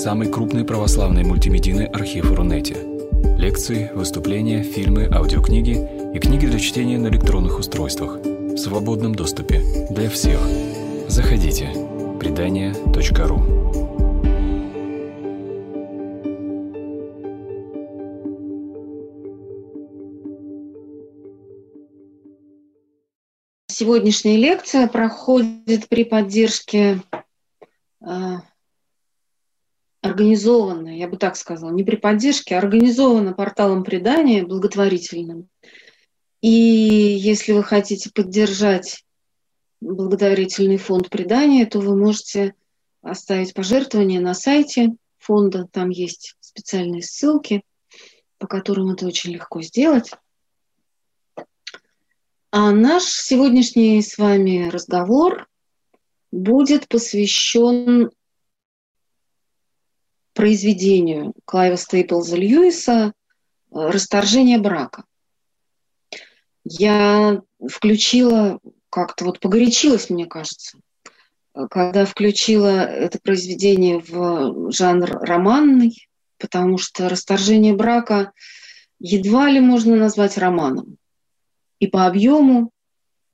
самый крупный православный мультимедийный архив Рунете. Лекции, выступления, фильмы, аудиокниги и книги для чтения на электронных устройствах в свободном доступе для всех. Заходите. Предания.ру Сегодняшняя лекция проходит при поддержке организовано, я бы так сказала, не при поддержке, а организовано порталом предания благотворительным. И если вы хотите поддержать благотворительный фонд предания, то вы можете оставить пожертвование на сайте фонда. Там есть специальные ссылки, по которым это очень легко сделать. А наш сегодняшний с вами разговор будет посвящен произведению Клайва Стейплза Льюиса «Расторжение брака». Я включила, как-то вот погорячилась, мне кажется, когда включила это произведение в жанр романный, потому что «Расторжение брака» едва ли можно назвать романом. И по объему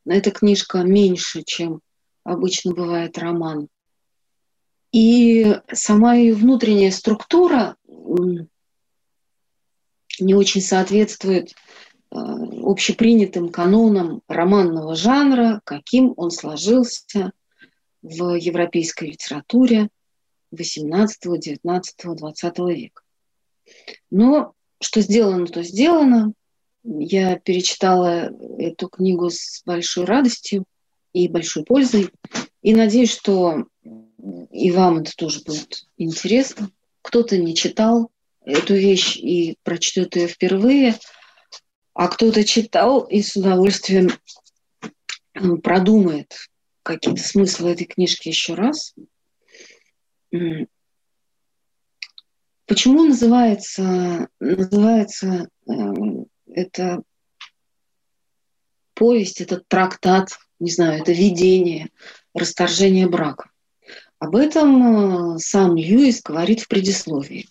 эта книжка меньше, чем обычно бывает роман. И сама ее внутренняя структура не очень соответствует э, общепринятым канонам романного жанра, каким он сложился в европейской литературе XVIII, XIX, XX века. Но что сделано, то сделано. Я перечитала эту книгу с большой радостью и большой пользой. И надеюсь, что и вам это тоже будет интересно. Кто-то не читал эту вещь и прочтет ее впервые, а кто-то читал и с удовольствием продумает какие-то смыслы этой книжки еще раз. Почему называется, называется э, это повесть, этот трактат, не знаю, это видение, расторжение брака? Об этом э, сам Льюис говорит в предисловии.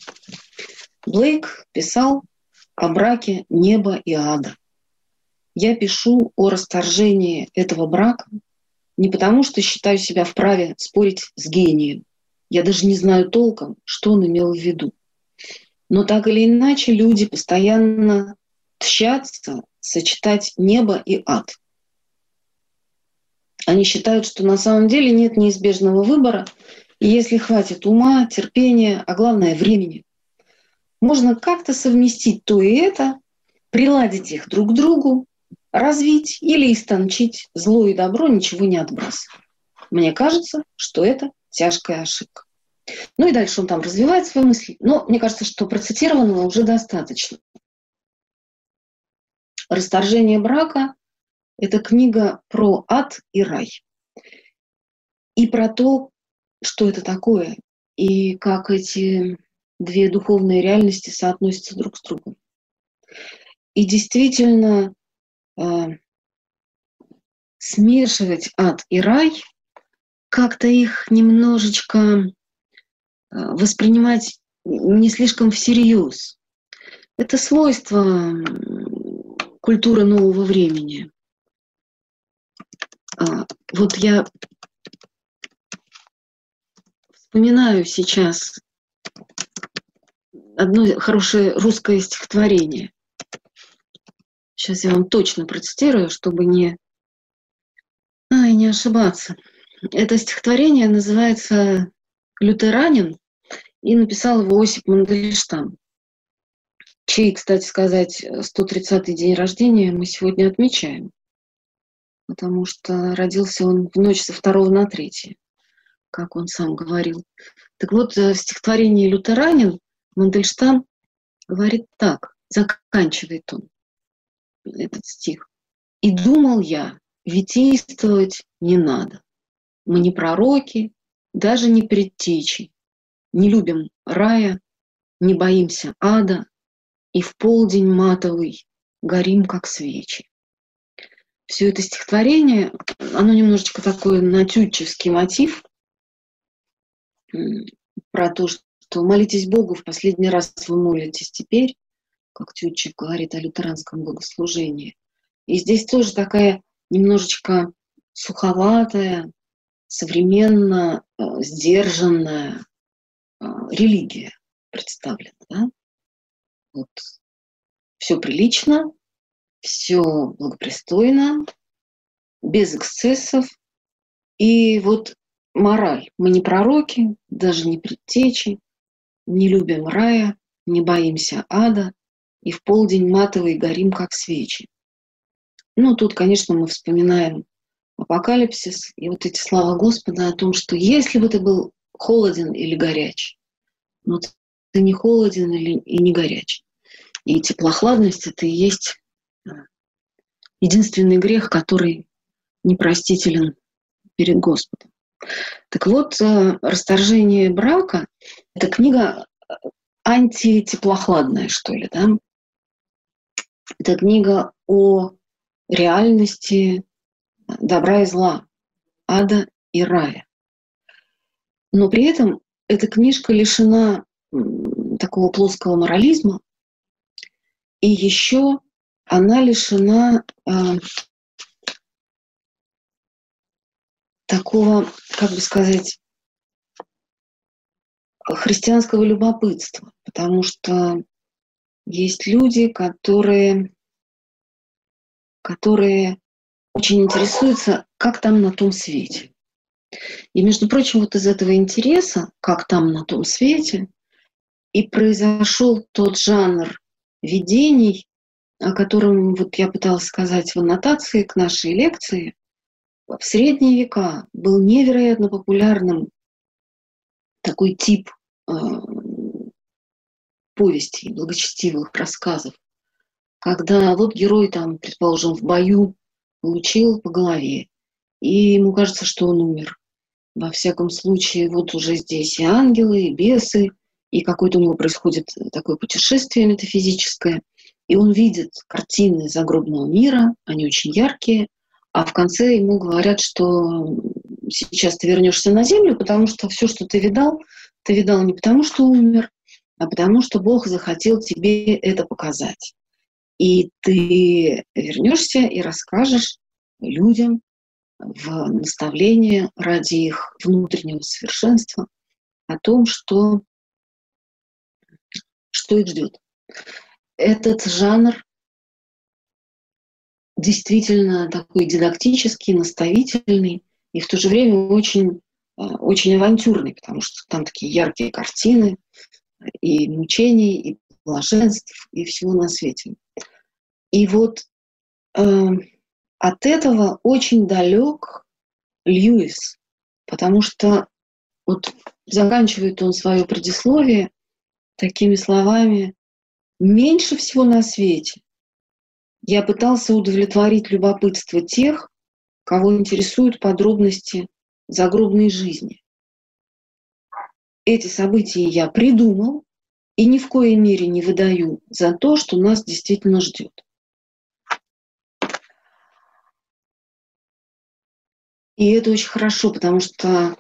Блейк писал о браке неба и ада. Я пишу о расторжении этого брака не потому, что считаю себя вправе спорить с гением. Я даже не знаю толком, что он имел в виду. Но так или иначе люди постоянно тщатся сочетать небо и ад. Они считают, что на самом деле нет неизбежного выбора, и если хватит ума, терпения, а главное времени, можно как-то совместить то и это, приладить их друг к другу, развить или истончить зло и добро, ничего не отбрасывая. Мне кажется, что это тяжкая ошибка. Ну и дальше он там развивает свои мысли. Но мне кажется, что процитированного уже достаточно. Расторжение брака это книга про ад и рай. И про то, что это такое, и как эти две духовные реальности соотносятся друг с другом. И действительно, э, смешивать ад и рай, как-то их немножечко э, воспринимать не слишком всерьез. Это свойство культуры нового времени. А, вот я вспоминаю сейчас одно хорошее русское стихотворение. Сейчас я вам точно процитирую, чтобы не, а, не ошибаться. Это стихотворение называется «Лютеранин», и написал его Осип Мандельштам, чей, кстати сказать, 130-й день рождения мы сегодня отмечаем потому что родился он в ночь со второго на третье, как он сам говорил. Так вот, э, в стихотворении «Лютеранин» Мандельштам говорит так, заканчивает он этот стих. «И думал я, витийствовать не надо. Мы не пророки, даже не предтечи, не любим рая, не боимся ада, и в полдень матовый горим, как свечи все это стихотворение, оно немножечко такой натютческий мотив про то, что молитесь Богу, в последний раз вы молитесь теперь, как Тютчев говорит о лютеранском богослужении. И здесь тоже такая немножечко суховатая, современно э, сдержанная э, религия представлена. Да? Вот. Все прилично, все благопристойно, без эксцессов. И вот мораль. Мы не пророки, даже не предтечи, не любим рая, не боимся ада, и в полдень матовый горим, как свечи. Ну, тут, конечно, мы вспоминаем апокалипсис и вот эти слова Господа о том, что если бы ты был холоден или горяч, но ты не холоден или, и не горяч. И теплохладность — это и есть единственный грех, который непростителен перед Господом. Так вот, э, «Расторжение брака» — это книга э, антитеплохладная, что ли, да? Это книга о реальности добра и зла, ада и рая. Но при этом эта книжка лишена такого плоского морализма, и еще она лишена э, такого, как бы сказать, христианского любопытства, потому что есть люди, которые, которые очень интересуются, как там на том свете. И, между прочим, вот из этого интереса, как там на том свете, и произошел тот жанр видений, о котором вот я пыталась сказать в аннотации к нашей лекции, в средние века был невероятно популярным такой тип э, повестей, благочестивых рассказов, когда вот герой там, предположим, в бою получил по голове, и ему кажется, что он умер. Во всяком случае, вот уже здесь и ангелы, и бесы, и какое-то у него происходит такое путешествие метафизическое, и он видит картины загробного мира, они очень яркие, а в конце ему говорят, что сейчас ты вернешься на землю, потому что все, что ты видал, ты видал не потому, что умер, а потому что Бог захотел тебе это показать. И ты вернешься и расскажешь людям в наставление ради их внутреннего совершенства о том, что, что их ждет. Этот жанр действительно такой дидактический, наставительный и в то же время очень, очень авантюрный, потому что там такие яркие картины и мучений, и блаженств, и всего на свете. И вот э, от этого очень далек Льюис, потому что вот заканчивает он свое предисловие такими словами «Меньше всего на свете я пытался удовлетворить любопытство тех, кого интересуют подробности загробной жизни. Эти события я придумал и ни в коей мере не выдаю за то, что нас действительно ждет. И это очень хорошо, потому что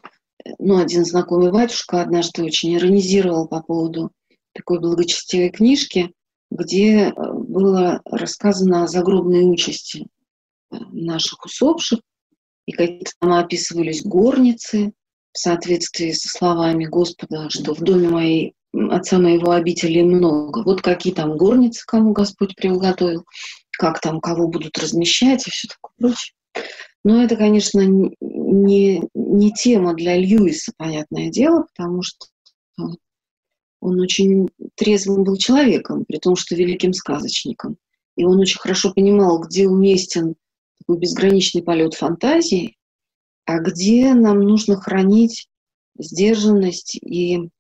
ну, один знакомый батюшка однажды очень иронизировал по поводу такой благочестивой книжки, где э, было рассказано о загробной участи э, наших усопших, и какие-то там описывались горницы в соответствии со словами Господа, что в доме моей отца моего обители много. Вот какие там горницы, кому Господь приготовил, как там кого будут размещать и все такое прочее. Но это, конечно, не, не тема для Льюиса, понятное дело, потому что он очень трезвым был человеком, при том, что великим сказочником. И он очень хорошо понимал, где уместен такой безграничный полет фантазии, а где нам нужно хранить сдержанность и,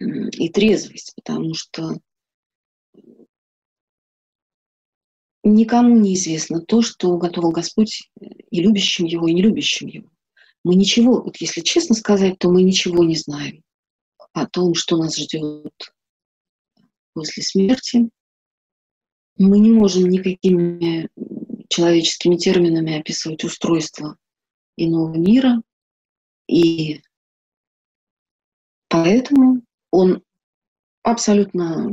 и трезвость, потому что никому не известно то, что уготовил Господь и любящим Его, и нелюбящим Его. Мы ничего, вот если честно сказать, то мы ничего не знаем о том, что нас ждет после смерти. Мы не можем никакими человеческими терминами описывать устройство иного мира. И поэтому он абсолютно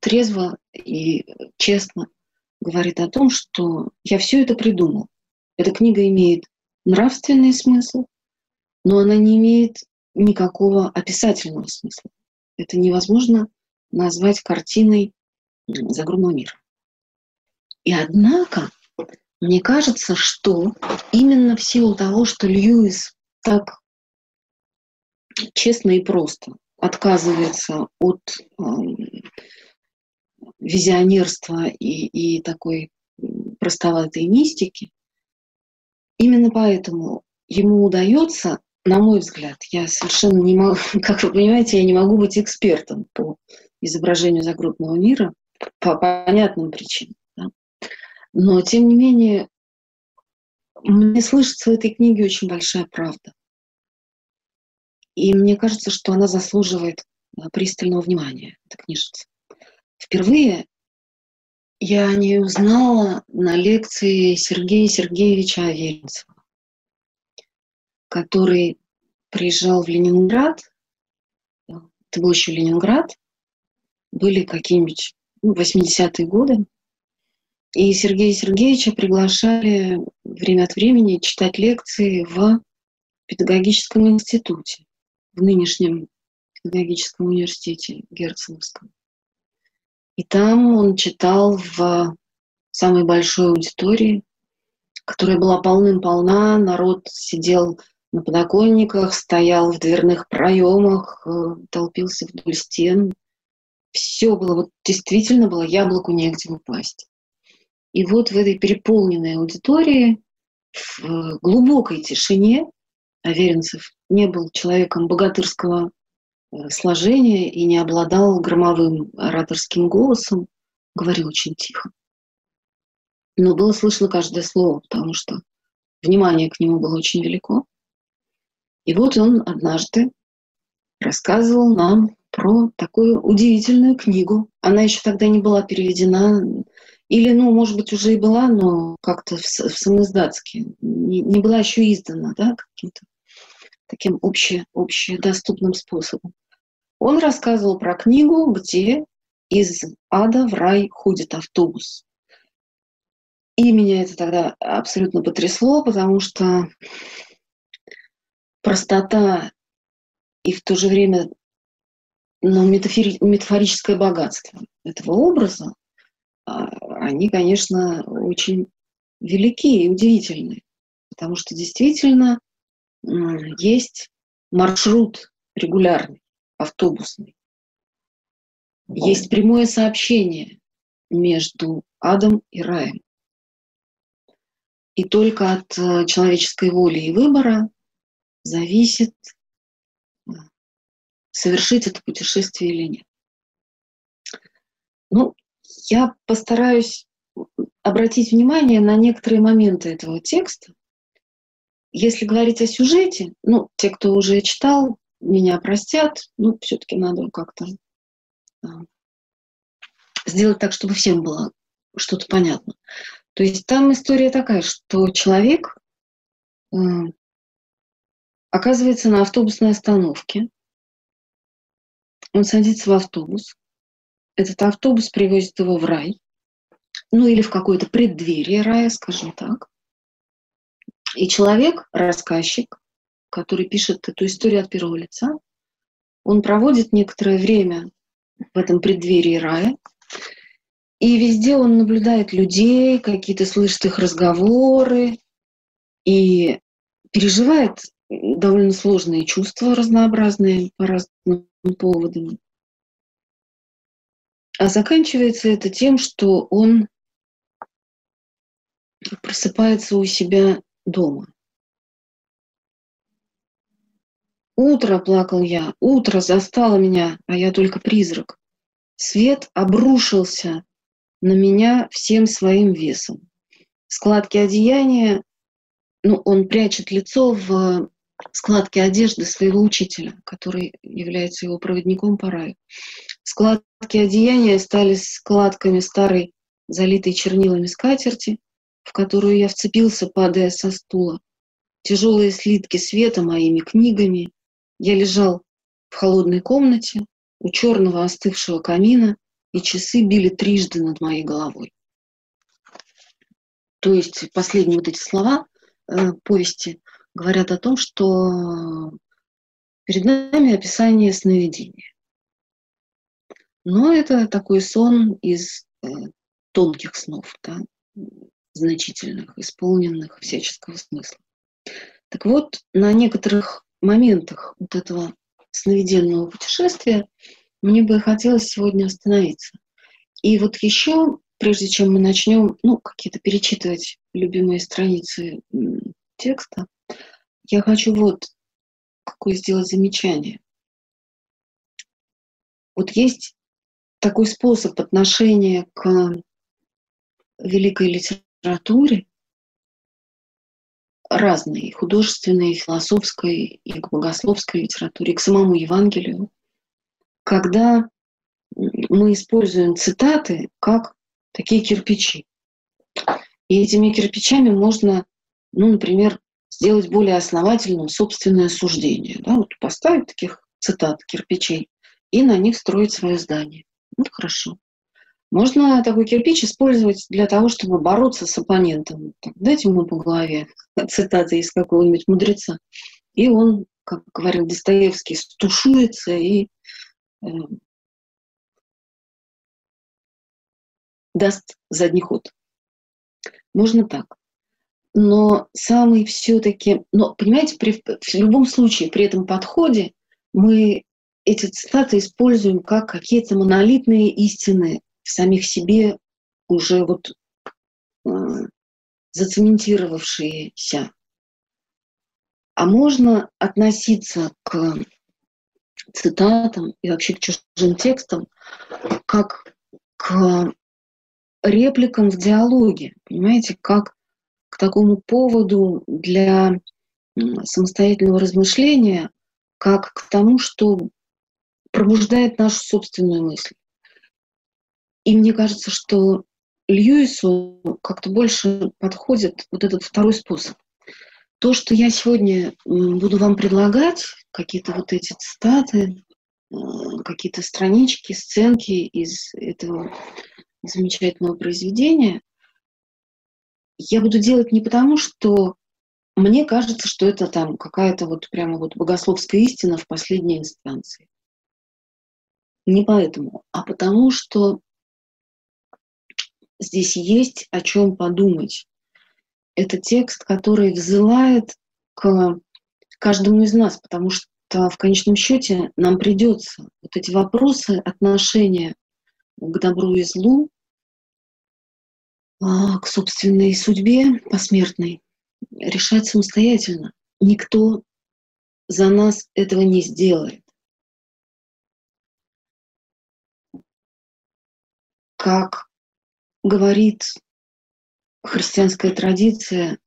трезво и честно говорит о том, что я все это придумал. Эта книга имеет нравственный смысл, но она не имеет никакого описательного смысла. Это невозможно назвать картиной загробного мира. И однако, мне кажется, что именно в силу того, что Льюис так честно и просто отказывается от э, визионерства и, и такой простоватой мистики, именно поэтому ему удается, на мой взгляд, я совершенно не могу, как вы понимаете, я не могу быть экспертом по изображению загробного мира по понятным причинам. Да? Но, тем не менее, мне слышится в этой книге очень большая правда. И мне кажется, что она заслуживает пристального внимания, эта книжица. Впервые я о ней узнала на лекции Сергея Сергеевича Аверинцева, который приезжал в Ленинград. Это был еще Ленинград. Были какие-нибудь ну, 80-е годы. И Сергея Сергеевича приглашали время от времени читать лекции в педагогическом институте, в нынешнем педагогическом университете Герценовском. И там он читал в самой большой аудитории, которая была полным-полна, народ сидел на подоконниках, стоял в дверных проемах, э, толпился вдоль стен. Все было, вот действительно было яблоку негде упасть. И вот в этой переполненной аудитории, в глубокой тишине, Аверинцев не был человеком богатырского Э, сложения и не обладал громовым ораторским голосом, говорил очень тихо. Но было слышно каждое слово, потому что внимание к нему было очень велико. И вот он однажды рассказывал нам про такую удивительную книгу. Она еще тогда не была переведена, или, ну, может быть, уже и была, но как-то в, в самоиздатске. Не, не была еще издана, да, каким-то таким обще, общедоступным способом. Он рассказывал про книгу, где из ада в рай ходит автобус. И меня это тогда абсолютно потрясло, потому что простота и в то же время ну, метафори- метафорическое богатство этого образа, а, они, конечно, очень велики и удивительны, потому что действительно есть маршрут регулярный, автобусный. Есть прямое сообщение между адом и раем. И только от э, человеческой воли и выбора зависит, совершить это путешествие или нет. Ну, я постараюсь обратить внимание на некоторые моменты этого текста, если говорить о сюжете, ну, те, кто уже читал, меня простят, ну, все-таки надо как-то да, сделать так, чтобы всем было что-то понятно. То есть там история такая, что человек оказывается на автобусной остановке, он садится в автобус, этот автобус привозит его в рай, ну или в какое-то преддверие рая, скажем так. И человек, рассказчик, который пишет эту историю от первого лица, он проводит некоторое время в этом преддверии рая, и везде он наблюдает людей, какие-то слышит их разговоры, и переживает довольно сложные чувства разнообразные по разным поводам. А заканчивается это тем, что он просыпается у себя дома. Утро, плакал я, утро застало меня, а я только призрак. Свет обрушился на меня всем своим весом. Складки одеяния, ну, он прячет лицо в складке одежды своего учителя, который является его проводником по раю. Складки одеяния стали складками старой, залитой чернилами скатерти, в которую я вцепился, падая со стула. Тяжелые слитки света моими книгами. Я лежал в холодной комнате у черного остывшего камина, и часы били трижды над моей головой. То есть последние вот эти слова э, повести говорят о том, что перед нами описание сновидения. Но это такой сон из э, тонких снов, да, значительных, исполненных всяческого смысла. Так вот, на некоторых моментах вот этого сновиденного путешествия мне бы хотелось сегодня остановиться. И вот еще, прежде чем мы начнем, ну, какие-то перечитывать любимые страницы текста, я хочу вот какое сделать замечание. Вот есть такой способ отношения к великой литературе, разной, художественной, философской, и к богословской литературе, к самому Евангелию, когда мы используем цитаты как такие кирпичи. И этими кирпичами можно, ну, например, сделать более основательным собственное суждение. Да? Вот поставить таких цитат, кирпичей, и на них строить свое здание. Вот хорошо. Можно такой кирпич использовать для того, чтобы бороться с оппонентом. Так, дайте ему по голове цитаты из какого-нибудь мудреца. И он, как говорил Достоевский, стушуется и э, даст задний ход. Можно так. Но самый все-таки, но понимаете, при, в любом случае при этом подходе мы эти цитаты используем как какие-то монолитные истины в самих себе уже вот э, зацементировавшиеся. А можно относиться к цитатам и вообще к чужим текстам как к репликам в диалоге, понимаете, как такому поводу для самостоятельного размышления, как к тому, что пробуждает нашу собственную мысль. И мне кажется, что Льюису как-то больше подходит вот этот второй способ. То, что я сегодня буду вам предлагать, какие-то вот эти цитаты, э, какие-то странички, сценки из этого замечательного произведения, я буду делать не потому, что мне кажется, что это там какая-то вот прямо вот богословская истина в последней инстанции. Не поэтому, а потому что здесь есть о чем подумать. Это текст, который взывает к каждому из нас, потому что в конечном счете нам придется вот эти вопросы отношения к добру и злу, к собственной судьбе посмертной решать самостоятельно. Никто за нас этого не сделает. Как говорит христианская традиция,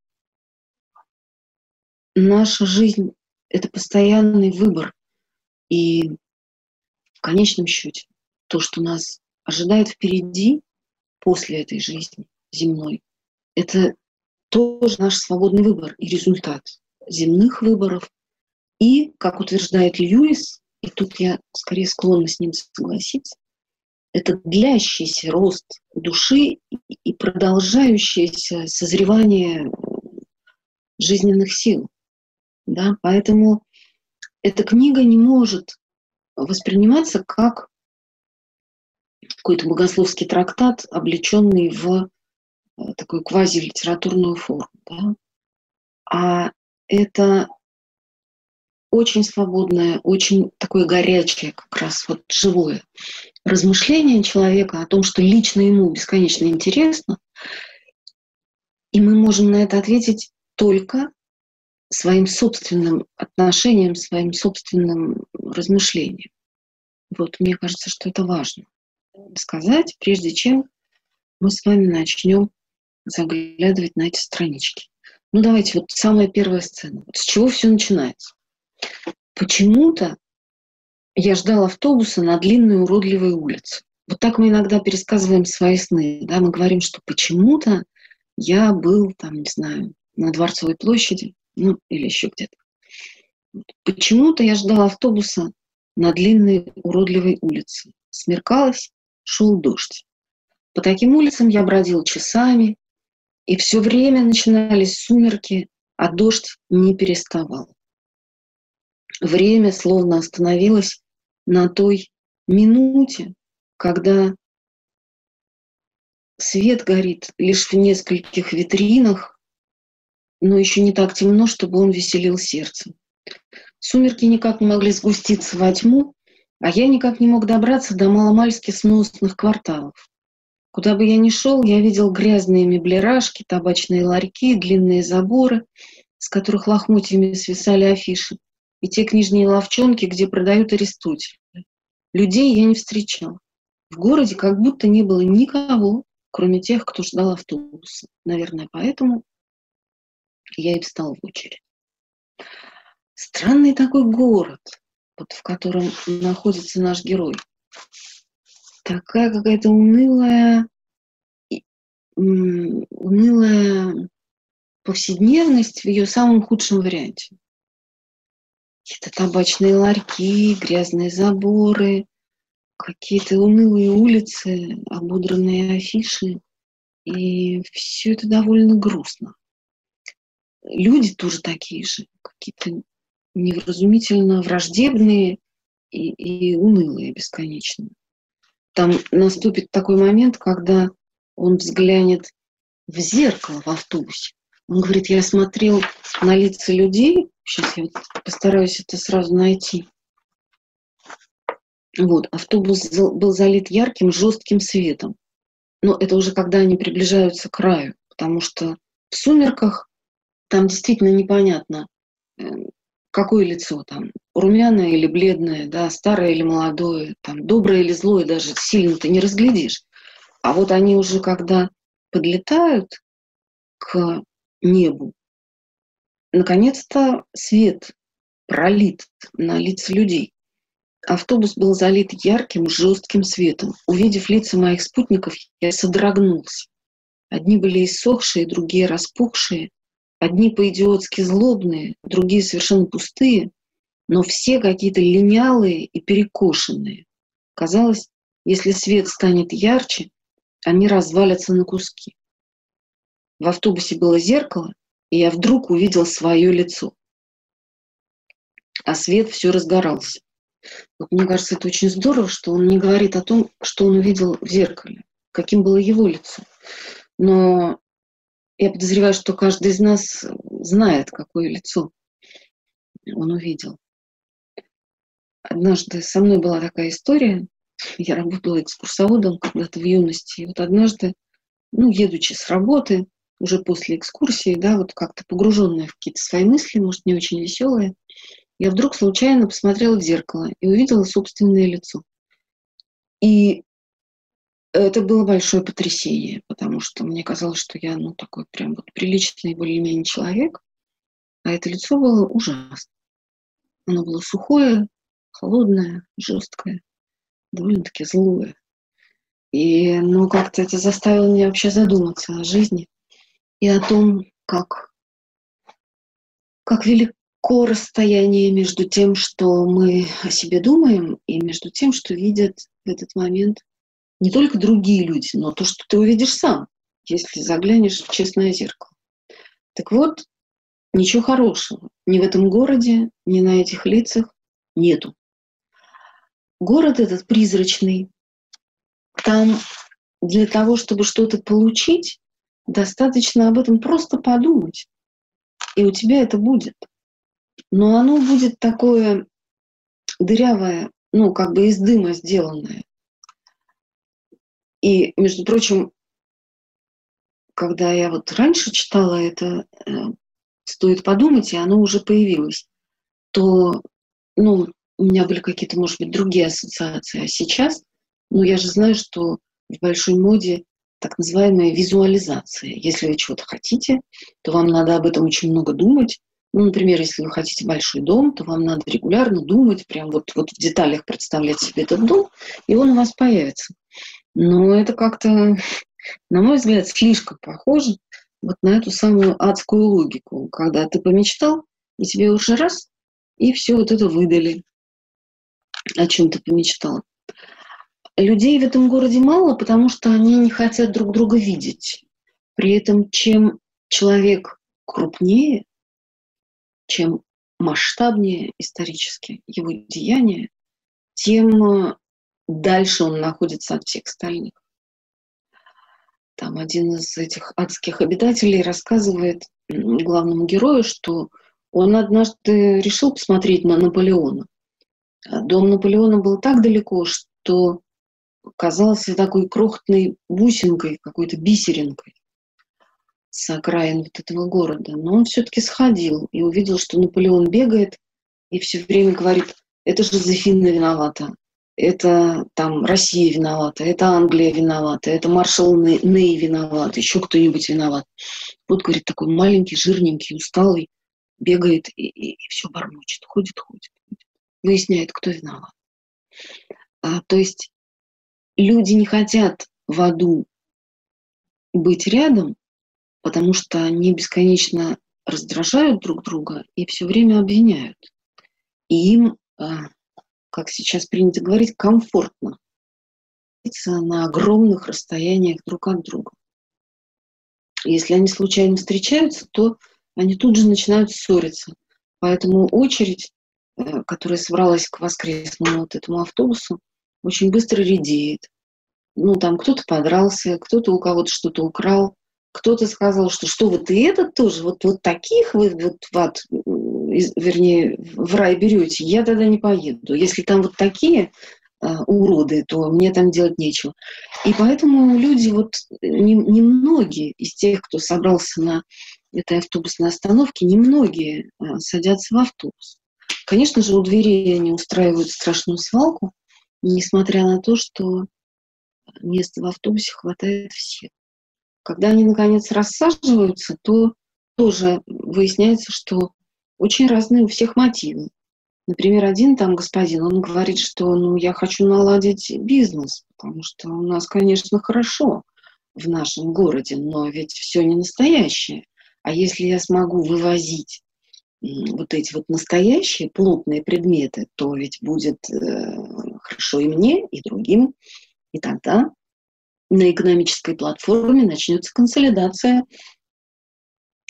наша жизнь — это постоянный выбор. И в конечном счете то, что нас ожидает впереди после этой жизни земной, это тоже наш свободный выбор и результат земных выборов. И, как утверждает Льюис, и тут я скорее склонна с ним согласиться, это длящийся рост души и продолжающееся созревание жизненных сил. Да? Поэтому эта книга не может восприниматься как какой-то богословский трактат, облеченный в такую квазилитературную форму. Да? А это очень свободное, очень такое горячее, как раз вот живое размышление человека о том, что лично ему бесконечно интересно, и мы можем на это ответить только своим собственным отношением, своим собственным размышлением. Вот, мне кажется, что это важно сказать, прежде чем мы с вами начнем заглядывать на эти странички. Ну, давайте, вот самая первая сцена. С чего все начинается? Почему-то я ждал автобуса на длинной уродливой улице. Вот так мы иногда пересказываем свои сны. Да? Мы говорим, что почему-то я был, там, не знаю, на Дворцовой площади, ну, или еще где-то. Почему-то я ждал автобуса на длинной уродливой улице. Смеркалось, шел дождь. По таким улицам я бродил часами, и все время начинались сумерки, а дождь не переставал. Время словно остановилось на той минуте, когда свет горит лишь в нескольких витринах, но еще не так темно, чтобы он веселил сердце. Сумерки никак не могли сгуститься во тьму, а я никак не мог добраться до маломальски сносных кварталов. Куда бы я ни шел, я видел грязные меблерашки, табачные ларьки, длинные заборы, с которых лохмотьями свисали афиши, и те книжные ловчонки, где продают Аристотеля. Людей я не встречал. В городе как будто не было никого, кроме тех, кто ждал автобуса. Наверное, поэтому я и встал в очередь. Странный такой город, вот в котором находится наш герой. Такая какая-то унылая, унылая повседневность в ее самом худшем варианте. Какие-то табачные ларьки, грязные заборы, какие-то унылые улицы, ободранные афиши. И все это довольно грустно. Люди тоже такие же, какие-то невразумительно враждебные и, и унылые бесконечно. Там наступит такой момент, когда он взглянет в зеркало в автобусе. Он говорит, я смотрел на лица людей, сейчас я постараюсь это сразу найти. Вот, автобус был залит ярким, жестким светом. Но это уже когда они приближаются к краю, потому что в сумерках там действительно непонятно, э, какое лицо там, румяное или бледное, да, старое или молодое, там, доброе или злое, даже сильно ты не разглядишь. А вот они уже, когда подлетают к небу, наконец-то свет пролит на лица людей. Автобус был залит ярким, жестким светом. Увидев лица моих спутников, я содрогнулся. Одни были иссохшие, другие распухшие, одни по-идиотски злобные, другие совершенно пустые, но все какие-то линялые и перекошенные. Казалось, если свет станет ярче, они развалятся на куски. В автобусе было зеркало, и я вдруг увидел свое лицо. А свет все разгорался. Вот мне кажется, это очень здорово, что он не говорит о том, что он увидел в зеркале, каким было его лицо. Но я подозреваю, что каждый из нас знает, какое лицо он увидел. Однажды со мной была такая история. Я работала экскурсоводом когда-то в юности. И вот однажды, ну, едучи с работы, уже после экскурсии, да, вот как-то погруженная в какие-то свои мысли, может, не очень веселые, я вдруг случайно посмотрела в зеркало и увидела собственное лицо. И это было большое потрясение, потому что мне казалось, что я, ну, такой прям вот приличный более-менее человек, а это лицо было ужасно. Оно было сухое, холодное, жесткое, довольно-таки злое. И, ну, как-то это заставило меня вообще задуматься о жизни и о том, как, как велико расстояние между тем, что мы о себе думаем, и между тем, что видят в этот момент не только другие люди, но то, что ты увидишь сам, если заглянешь в честное зеркало. Так вот, ничего хорошего ни в этом городе, ни на этих лицах нету. Город этот призрачный. Там для того, чтобы что-то получить, достаточно об этом просто подумать. И у тебя это будет. Но оно будет такое дырявое, ну, как бы из дыма сделанное. И, между прочим, когда я вот раньше читала это, э, стоит подумать, и оно уже появилось, то, ну, у меня были какие-то, может быть, другие ассоциации. А сейчас, ну, я же знаю, что в большой моде так называемая визуализация. Если вы чего-то хотите, то вам надо об этом очень много думать. Ну, например, если вы хотите большой дом, то вам надо регулярно думать, прям вот, вот в деталях представлять себе этот дом, и он у вас появится. Но это как-то, на мой взгляд, слишком похоже вот на эту самую адскую логику, когда ты помечтал, и тебе уже раз, и все вот это выдали. о чем-то помечтала. Людей в этом городе мало, потому что они не хотят друг друга видеть. При этом, чем человек крупнее, чем масштабнее исторически его деяния, тем э, дальше он находится от всех остальных. Там один из этих адских обитателей рассказывает главному герою, что он однажды решил посмотреть на Наполеона. А дом Наполеона был так далеко, что казался такой крохотной бусинкой, какой-то бисеринкой с окраин вот этого города. Но он все-таки сходил и увидел, что Наполеон бегает и все время говорит, это Жозефина виновата, это там Россия виновата, это Англия виновата, это маршал Ней виноват, еще кто-нибудь виноват. Вот, говорит, такой маленький, жирненький, усталый, бегает и, и, и все бормочет, ходит, ходит, выясняет, кто виноват. А, то есть люди не хотят в аду быть рядом, потому что они бесконечно раздражают друг друга и все время обвиняют. И им а, как сейчас принято говорить, комфортно на огромных расстояниях друг от друга. Если они случайно встречаются, то они тут же начинают ссориться. Поэтому очередь, э, которая собралась к воскресному вот этому автобусу, очень быстро редеет. Ну, там кто-то подрался, кто-то у кого-то что-то украл, кто-то сказал, что что вот и этот тоже, вот, вот таких вы вот, вот вернее, в рай берете, я тогда не поеду. Если там вот такие а, уроды, то мне там делать нечего. И поэтому люди, вот немногие не из тех, кто собрался на этой автобусной остановке, немногие а, садятся в автобус. Конечно же, у двери они устраивают страшную свалку, несмотря на то, что места в автобусе хватает всем. Когда они, наконец, рассаживаются, то тоже выясняется, что очень разные у всех мотивы. Например, один там господин, он говорит, что ну, я хочу наладить бизнес, потому что у нас, конечно, хорошо в нашем городе, но ведь все не настоящее. А если я смогу вывозить вот эти вот настоящие плотные предметы, то ведь будет э, хорошо и мне, и другим. И тогда на экономической платформе начнется консолидация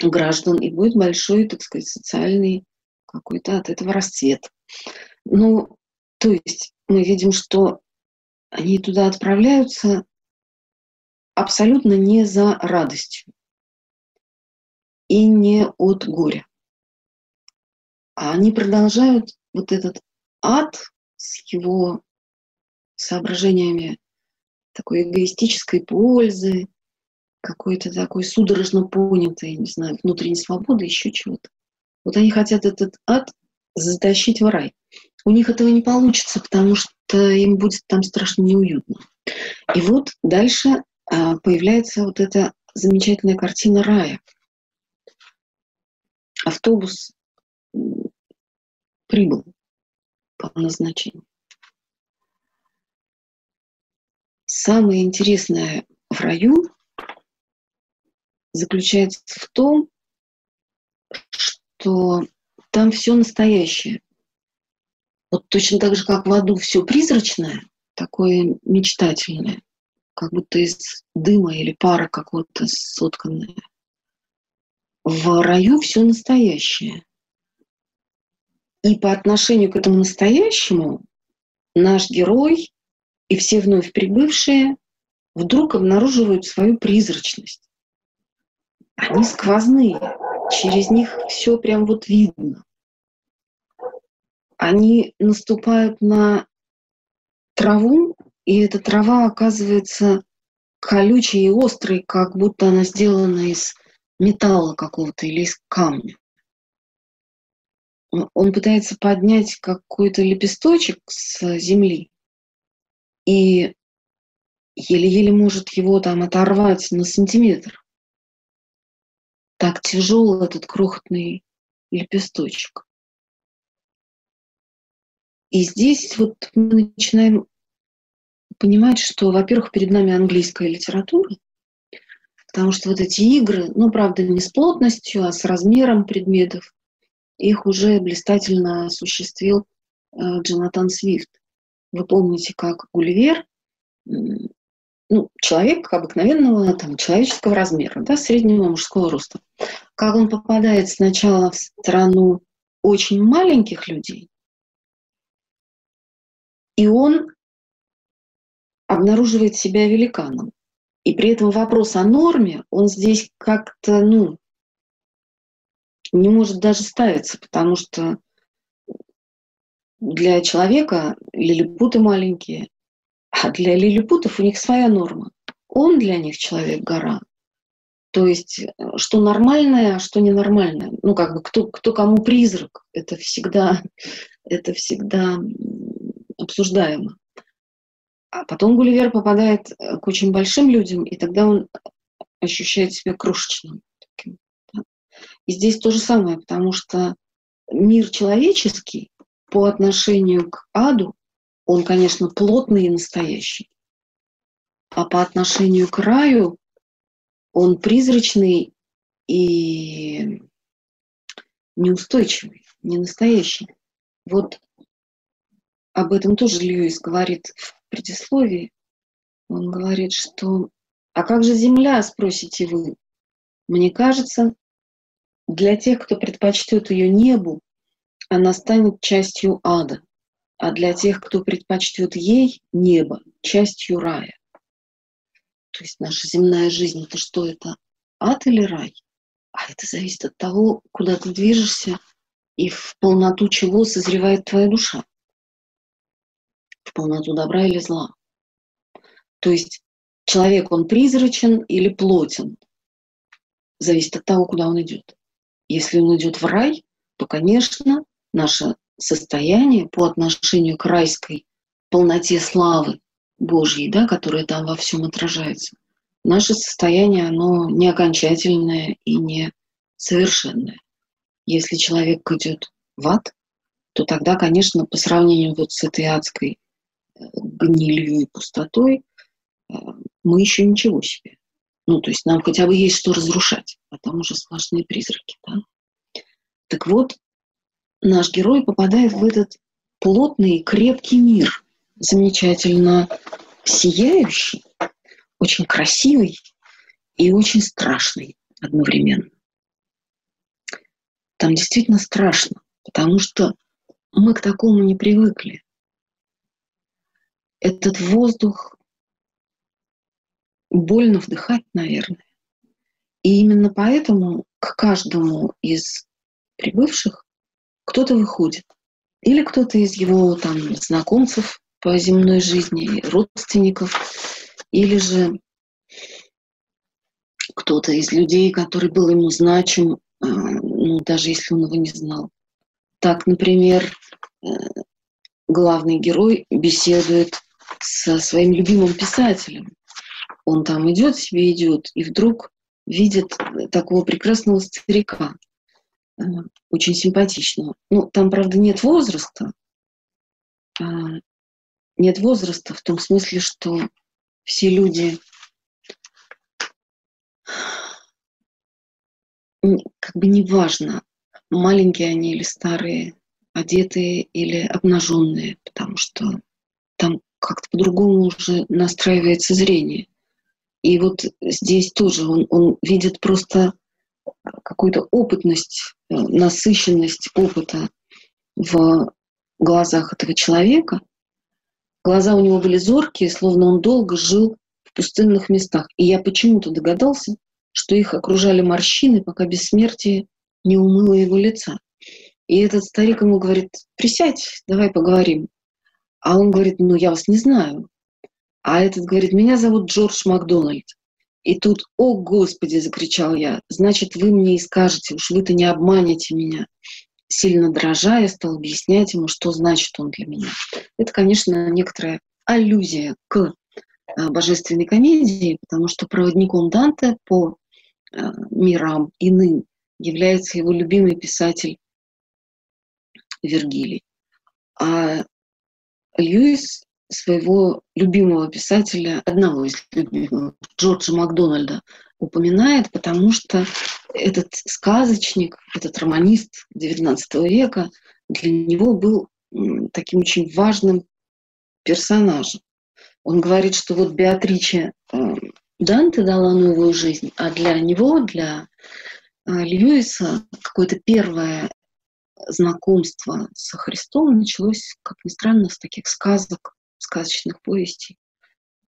граждан, и будет большой, так сказать, социальный какой-то от этого расцвет. Ну, то есть мы видим, что они туда отправляются абсолютно не за радостью и не от горя. А они продолжают вот этот ад с его соображениями такой эгоистической пользы, какой-то такой судорожно понятой, не знаю, внутренней свободы, еще чего-то. Вот они хотят этот ад затащить в рай. У них этого не получится, потому что им будет там страшно неуютно. И вот дальше а, появляется вот эта замечательная картина рая. Автобус прибыл по назначению. Самое интересное в раю заключается в том, что там все настоящее. Вот точно так же, как в аду все призрачное, такое мечтательное, как будто из дыма или пара какого-то сотканное. В раю все настоящее. И по отношению к этому настоящему наш герой и все вновь прибывшие вдруг обнаруживают свою призрачность они сквозные, через них все прям вот видно. Они наступают на траву, и эта трава оказывается колючей и острой, как будто она сделана из металла какого-то или из камня. Он пытается поднять какой-то лепесточек с земли и еле-еле может его там оторвать на сантиметр так тяжел этот крохотный лепесточек. И здесь вот мы начинаем понимать, что, во-первых, перед нами английская литература, потому что вот эти игры, ну, правда, не с плотностью, а с размером предметов, их уже блистательно осуществил э, Джонатан Свифт. вы помните, как Гулливер, ну, человек обыкновенного там, человеческого размера, да, среднего мужского роста, как он попадает сначала в страну очень маленьких людей, и он обнаруживает себя великаном. И при этом вопрос о норме, он здесь как-то, ну, не может даже ставиться, потому что для человека лилипуты маленькие, а для лилипутов у них своя норма. Он для них человек-гора. То есть, что нормальное, а что ненормальное. Ну, как бы, кто, кто кому призрак, это всегда, это всегда обсуждаемо. А потом Гулливер попадает к очень большим людям, и тогда он ощущает себя крошечным. Таким, да? И здесь то же самое, потому что мир человеческий по отношению к аду, он, конечно, плотный и настоящий. А по отношению к раю он призрачный и неустойчивый, не настоящий. Вот об этом тоже Льюис говорит в предисловии. Он говорит, что «А как же земля?» – спросите вы. Мне кажется, для тех, кто предпочтет ее небу, она станет частью ада, а для тех, кто предпочтет ей небо, частью рая. То есть наша земная жизнь – это что это? Ад или рай? А это зависит от того, куда ты движешься и в полноту чего созревает твоя душа в полноту добра или зла. То есть человек, он призрачен или плотен, зависит от того, куда он идет. Если он идет в рай, то, конечно, наше состояние по отношению к райской полноте славы Божьей, да, которая там во всем отражается, наше состояние, оно не окончательное и не совершенное. Если человек идет в ад, то тогда, конечно, по сравнению вот с этой адской гнилью и пустотой, э, мы еще ничего себе. Ну, то есть нам хотя бы есть что разрушать, а там уже сплошные призраки. Да? Так вот, наш герой попадает в этот плотный, крепкий мир, замечательно сияющий, очень красивый и очень страшный одновременно. Там действительно страшно, потому что мы к такому не привыкли этот воздух больно вдыхать, наверное. И именно поэтому к каждому из прибывших кто-то выходит. Или кто-то из его там знакомцев по земной жизни, родственников, или же кто-то из людей, который был ему значим, а, ну, даже если он его не знал. Так, например, э, главный герой беседует со своим любимым писателем. Он там идет себе, идет, и вдруг видит такого прекрасного старика, очень симпатичного. Ну, там, правда, нет возраста. А, нет возраста в том смысле, что все люди как бы неважно, маленькие они или старые, одетые или обнаженные, потому что там как-то по-другому уже настраивается зрение. И вот здесь тоже он, он видит просто какую-то опытность, э, насыщенность опыта в глазах этого человека. Глаза у него были зоркие, словно он долго жил в пустынных местах. И я почему-то догадался, что их окружали морщины, пока бессмертие не умыло его лица. И этот старик ему говорит, присядь, давай поговорим. А он говорит, ну я вас не знаю. А этот говорит, меня зовут Джордж Макдональд. И тут, о Господи, закричал я, значит, вы мне и скажете, уж вы-то не обманете меня. Сильно дрожа, я стал объяснять ему, что значит он для меня. Это, конечно, некоторая аллюзия к а, божественной комедии, потому что проводником Данте по а, мирам иным является его любимый писатель Вергилий. А Льюис своего любимого писателя, одного из любимых, Джорджа Макдональда, упоминает, потому что этот сказочник, этот романист XIX века для него был таким очень важным персонажа. Он говорит, что вот Беатриче э, Данте дала новую жизнь, а для него, для э, Льюиса, какое-то первое знакомство со Христом началось, как ни странно, с таких сказок, сказочных повестей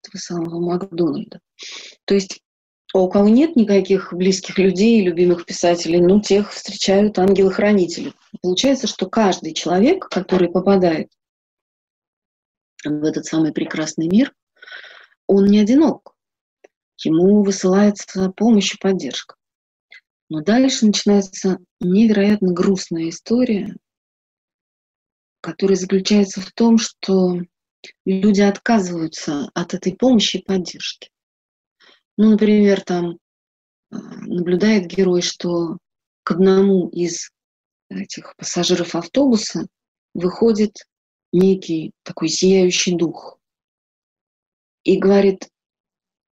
этого самого Макдональда. То есть а у кого нет никаких близких людей, любимых писателей, ну, тех встречают ангелы-хранители. Получается, что каждый человек, который попадает в этот самый прекрасный мир, он не одинок. Ему высылается помощь и поддержка. Но дальше начинается невероятно грустная история, которая заключается в том, что люди отказываются от этой помощи и поддержки. Ну, например, там а, наблюдает герой, что к одному из этих пассажиров автобуса выходит некий такой сияющий дух и говорит,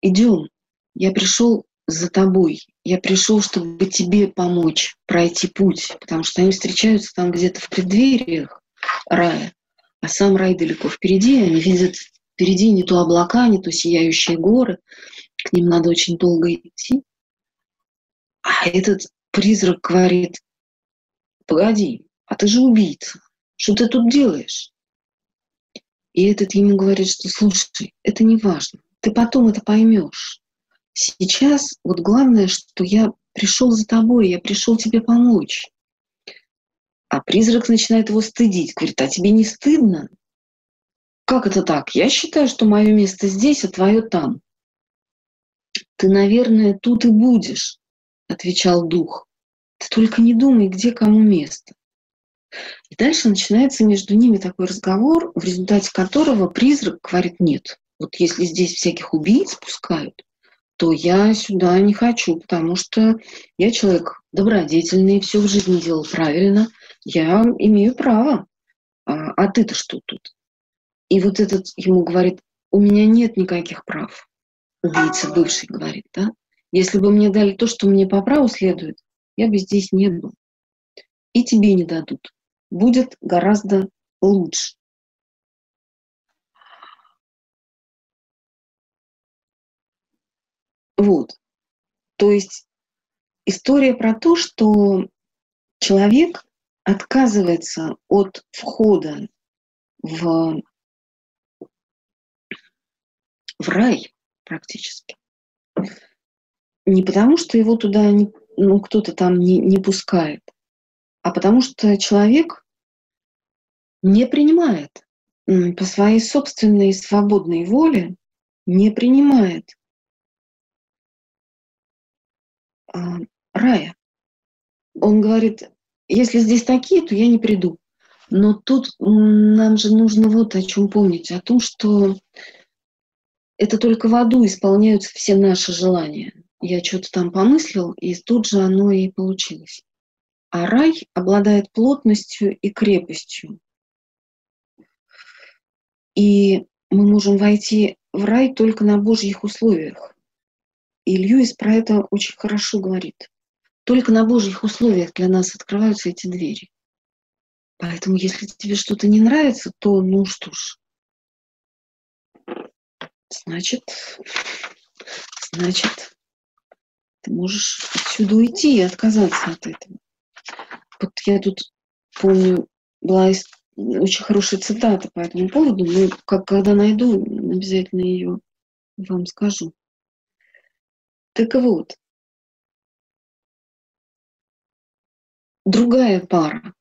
идем, я пришел за тобой, я пришел, чтобы тебе помочь пройти путь, потому что они встречаются там где-то в преддвериях рая, а сам рай далеко впереди, они видят впереди не то облака, не то сияющие горы, к ним надо очень долго идти. А этот призрак говорит, погоди, а ты же убийца, что ты тут делаешь? И этот ему говорит, что слушай, это не важно, ты потом это поймешь. Сейчас вот главное, что я пришел за тобой, я пришел тебе помочь. А призрак начинает его стыдить, говорит, а тебе не стыдно? Как это так? Я считаю, что мое место здесь, а твое там. Ты, наверное, тут и будешь, отвечал дух. Ты только не думай, где кому место. И дальше начинается между ними такой разговор, в результате которого призрак говорит, нет, вот если здесь всяких убийц пускают, то я сюда не хочу, потому что я человек добродетельный, все в жизни делал правильно, я имею право. А, а ты-то что тут? И вот этот ему говорит, у меня нет никаких прав. Убийца бывший говорит, да? Если бы мне дали то, что мне по праву следует, я бы здесь не был. И тебе не дадут будет гораздо лучше. Вот. То есть история про то, что человек отказывается от входа в, в рай практически. Не потому, что его туда ну, кто-то там не, не пускает, а потому что человек не принимает по своей собственной свободной воле, не принимает а, рая. Он говорит, если здесь такие, то я не приду. Но тут нам же нужно вот о чем помнить, о том, что это только в аду исполняются все наши желания. Я что-то там помыслил, и тут же оно и получилось. А рай обладает плотностью и крепостью. И мы можем войти в рай только на Божьих условиях. И Льюис про это очень хорошо говорит. Только на Божьих условиях для нас открываются эти двери. Поэтому, если тебе что-то не нравится, то ну что ж, значит, значит, ты можешь отсюда уйти и отказаться от этого. Вот я тут помню, была очень хорошая цитата по этому поводу, но как, когда найду, обязательно ее вам скажу. Так вот, другая пара.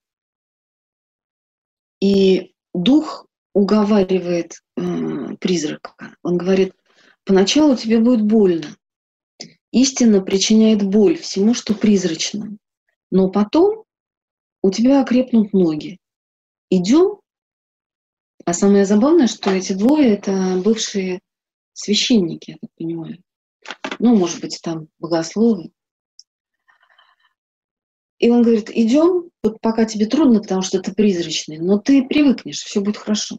И дух уговаривает э, призрака. Он говорит, поначалу тебе будет больно. Истина причиняет боль всему, что призрачно. Но потом у тебя окрепнут ноги. Идем. А самое забавное, что эти двое — это бывшие священники, я так понимаю. Ну, может быть, там богословы. И он говорит, идем, вот пока тебе трудно, потому что ты призрачный, но ты привыкнешь, все будет хорошо.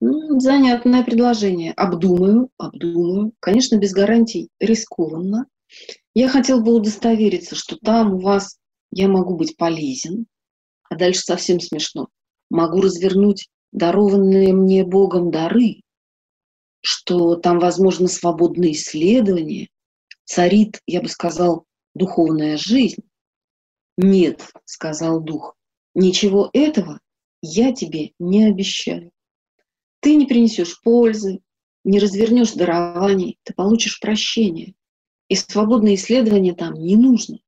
Ну, занятное предложение. Обдумаю, обдумаю. Конечно, без гарантий рискованно. Я хотел бы удостовериться, что там у вас я могу быть полезен, а дальше совсем смешно. Могу развернуть дарованные мне Богом дары, что там возможно свободное исследование, царит, я бы сказал, духовная жизнь. Нет, сказал дух, ничего этого я тебе не обещаю. Ты не принесешь пользы, не развернешь дарований, ты получишь прощение. И свободное исследование там не нужно.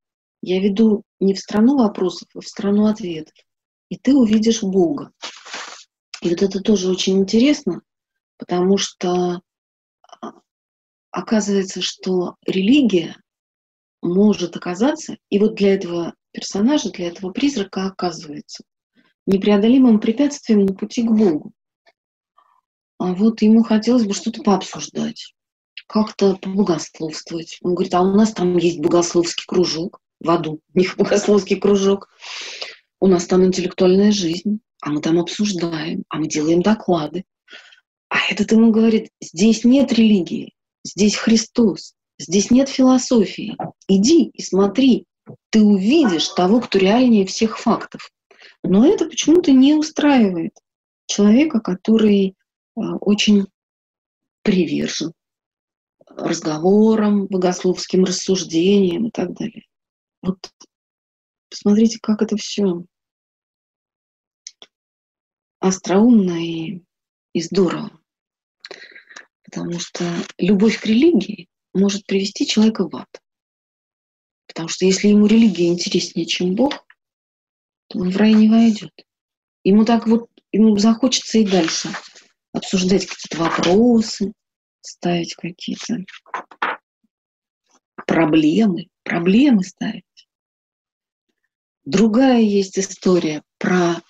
Я веду не в страну вопросов, а в страну ответов. И ты увидишь Бога. И вот это тоже очень интересно, потому что а, оказывается, что религия может оказаться, и вот для этого персонажа, для этого призрака оказывается непреодолимым препятствием на пути к Богу. А вот ему хотелось бы что-то пообсуждать, как-то побогословствовать. Он говорит, а у нас там есть богословский кружок, в аду у них богословский кружок, у нас там интеллектуальная жизнь, а мы там обсуждаем, а мы делаем доклады. А этот ему говорит, здесь нет религии, здесь Христос, здесь нет философии. Иди и смотри, ты увидишь того, кто реальнее всех фактов. Но это почему-то не устраивает человека, который а, очень привержен разговорам, богословским рассуждениям и так далее. Вот посмотрите, как это все остроумно и, и здорово. Потому что любовь к религии может привести человека в ад. Потому что если ему религия интереснее, чем Бог, то он в рай не войдет. Ему так вот, ему захочется и дальше обсуждать какие-то вопросы, ставить какие-то проблемы, проблемы ставить. Другая есть история про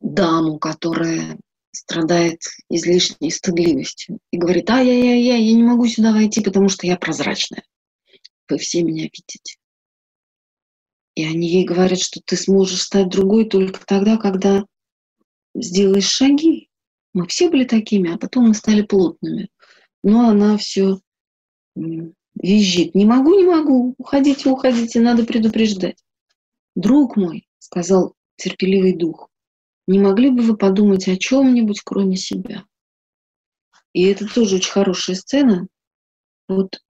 даму, которая страдает излишней стыдливостью и говорит, ай-яй-яй, я не могу сюда войти, потому что я прозрачная. Вы все меня видите. И они ей говорят, что ты сможешь стать другой только тогда, когда сделаешь шаги. Мы все были такими, а потом мы стали плотными. Но она все визжит. Не могу, не могу. Уходите, уходите, надо предупреждать. Друг мой, сказал терпеливый дух, не могли бы вы подумать о чем-нибудь, кроме себя? И это тоже очень хорошая сцена. Вот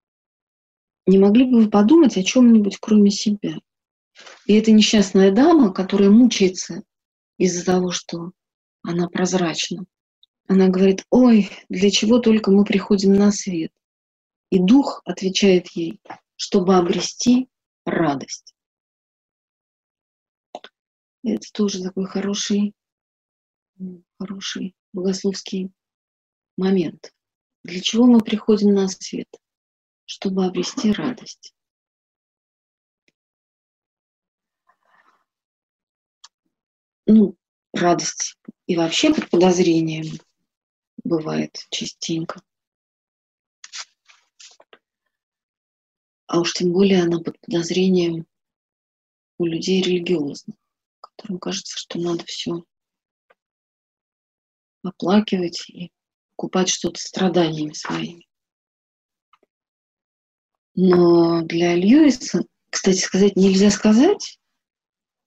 не могли бы вы подумать о чем-нибудь, кроме себя? И эта несчастная дама, которая мучается из-за того, что она прозрачна, она говорит, ой, для чего только мы приходим на свет? И дух отвечает ей, чтобы обрести радость. Это тоже такой хороший, хороший богословский момент. Для чего мы приходим на свет? Чтобы обрести радость. Ну, радость и вообще под подозрением бывает частенько. А уж тем более она под подозрением у людей религиозных, которым кажется, что надо все оплакивать и купать что-то страданиями своими. Но для Льюиса, кстати сказать, нельзя сказать,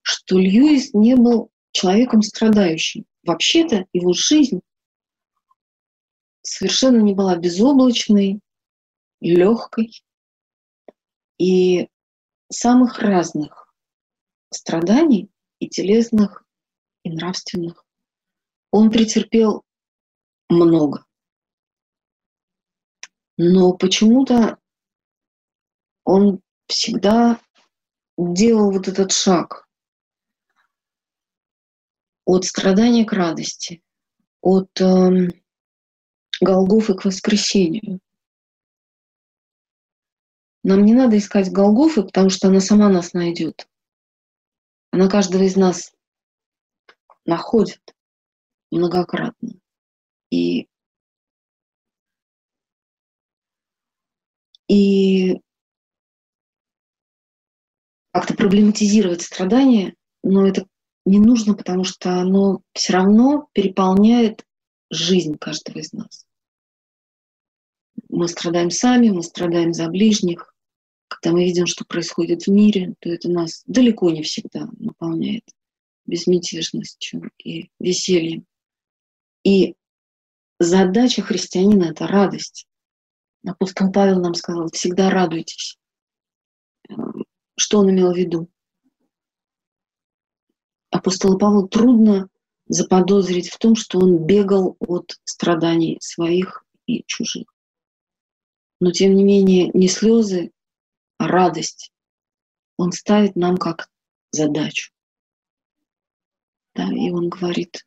что Льюис не был человеком страдающим. Вообще-то его жизнь совершенно не была безоблачной, легкой и самых разных страданий и телесных, и нравственных. Он претерпел много. Но почему-то он всегда делал вот этот шаг от страдания к радости, от э, Голгофы к воскресению. Нам не надо искать Голгофы, потому что она сама нас найдет. Она каждого из нас находит многократно. И, и как-то проблематизировать страдания, но это не нужно, потому что оно все равно переполняет жизнь каждого из нас. Мы страдаем сами, мы страдаем за ближних. Когда мы видим, что происходит в мире, то это нас далеко не всегда наполняет безмятежностью и весельем. И задача христианина — это радость. Апостол Павел нам сказал, всегда радуйтесь. Что он имел в виду? Апостолу Павлу трудно заподозрить в том, что он бегал от страданий своих и чужих. Но тем не менее не слезы, а радость он ставит нам как задачу. Да, и он говорит,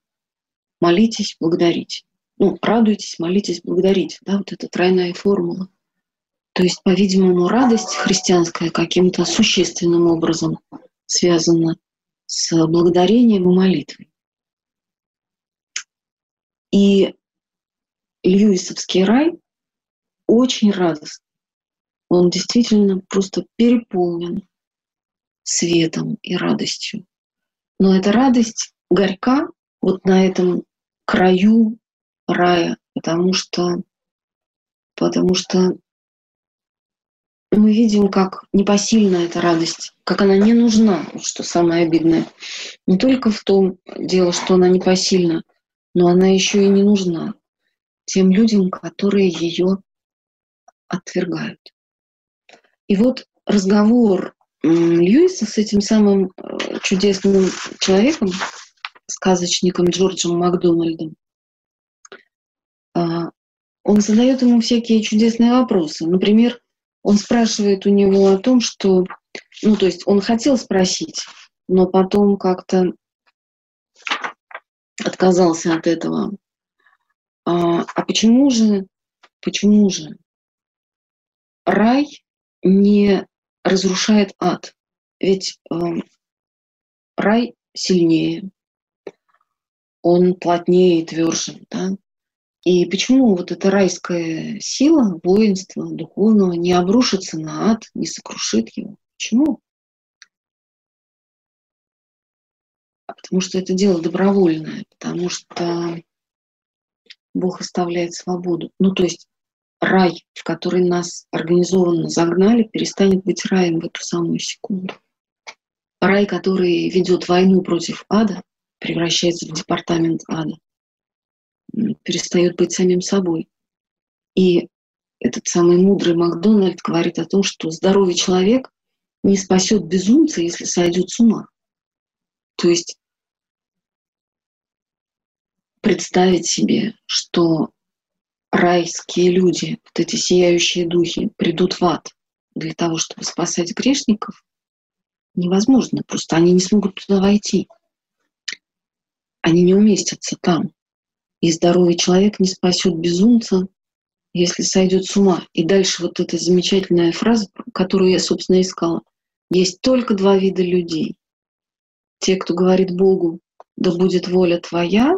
молитесь, благодарите. Ну, радуйтесь, молитесь, благодарите. Да, вот эта тройная формула. То есть, по-видимому, радость христианская каким-то существенным образом связана с благодарением и молитвой. И Льюисовский рай очень радостный. Он действительно просто переполнен светом и радостью. Но эта радость горька вот на этом краю рая, потому что, потому что мы видим, как непосильна эта радость, как она не нужна, что самое обидное. Не только в том дело, что она непосильна, но она еще и не нужна тем людям, которые ее отвергают. И вот разговор Льюиса с этим самым э, чудесным человеком, сказочником Джорджем Макдональдом, а, он задает ему всякие чудесные вопросы. Например, он спрашивает у него о том, что, ну, то есть он хотел спросить, но потом как-то отказался от этого. А, а почему же, почему же рай не разрушает ад? Ведь э, рай сильнее, он плотнее и тверже, да? И почему вот эта райская сила, воинство духовного не обрушится на ад, не сокрушит его? Почему? А потому что это дело добровольное, потому что Бог оставляет свободу. Ну, то есть рай, в который нас организованно загнали, перестанет быть раем в эту самую секунду. Рай, который ведет войну против ада, превращается в департамент ада перестает быть самим собой. И этот самый мудрый Макдональд говорит о том, что здоровый человек не спасет безумца, если сойдет с ума. То есть представить себе, что райские люди, вот эти сияющие духи, придут в ад для того, чтобы спасать грешников, невозможно. Просто они не смогут туда войти. Они не уместятся там. И здоровый человек не спасет безумца, если сойдет с ума. И дальше вот эта замечательная фраза, которую я, собственно, искала. Есть только два вида людей. Те, кто говорит Богу, да будет воля твоя,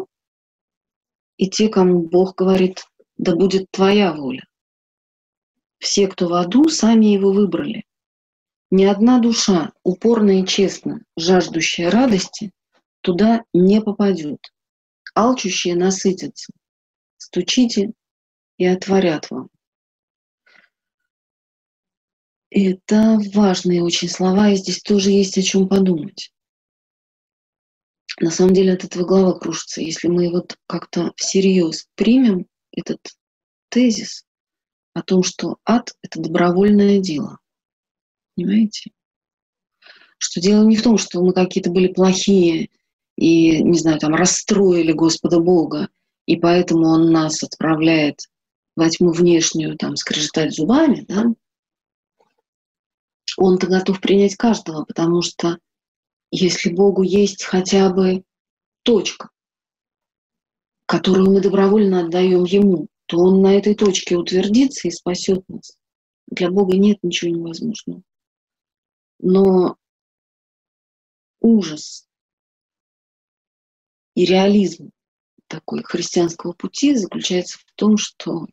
и те, кому Бог говорит, да будет твоя воля. Все, кто в аду, сами его выбрали. Ни одна душа, упорно и честно, жаждущая радости, туда не попадет алчущие насытятся. Стучите и отворят вам. Это важные очень слова, и здесь тоже есть о чем подумать. На самом деле от этого голова кружится. Если мы вот как-то всерьез примем этот тезис о том, что ад — это добровольное дело. Понимаете? Что дело не в том, что мы какие-то были плохие и, не знаю, там расстроили Господа Бога, и поэтому Он нас отправляет во тьму внешнюю, там, скрежетать зубами, да, он-то готов принять каждого, потому что если Богу есть хотя бы точка, которую мы добровольно отдаем Ему, то Он на этой точке утвердится и спасет нас. Для Бога нет ничего невозможного. Но ужас и реализм такой христианского пути заключается в том, что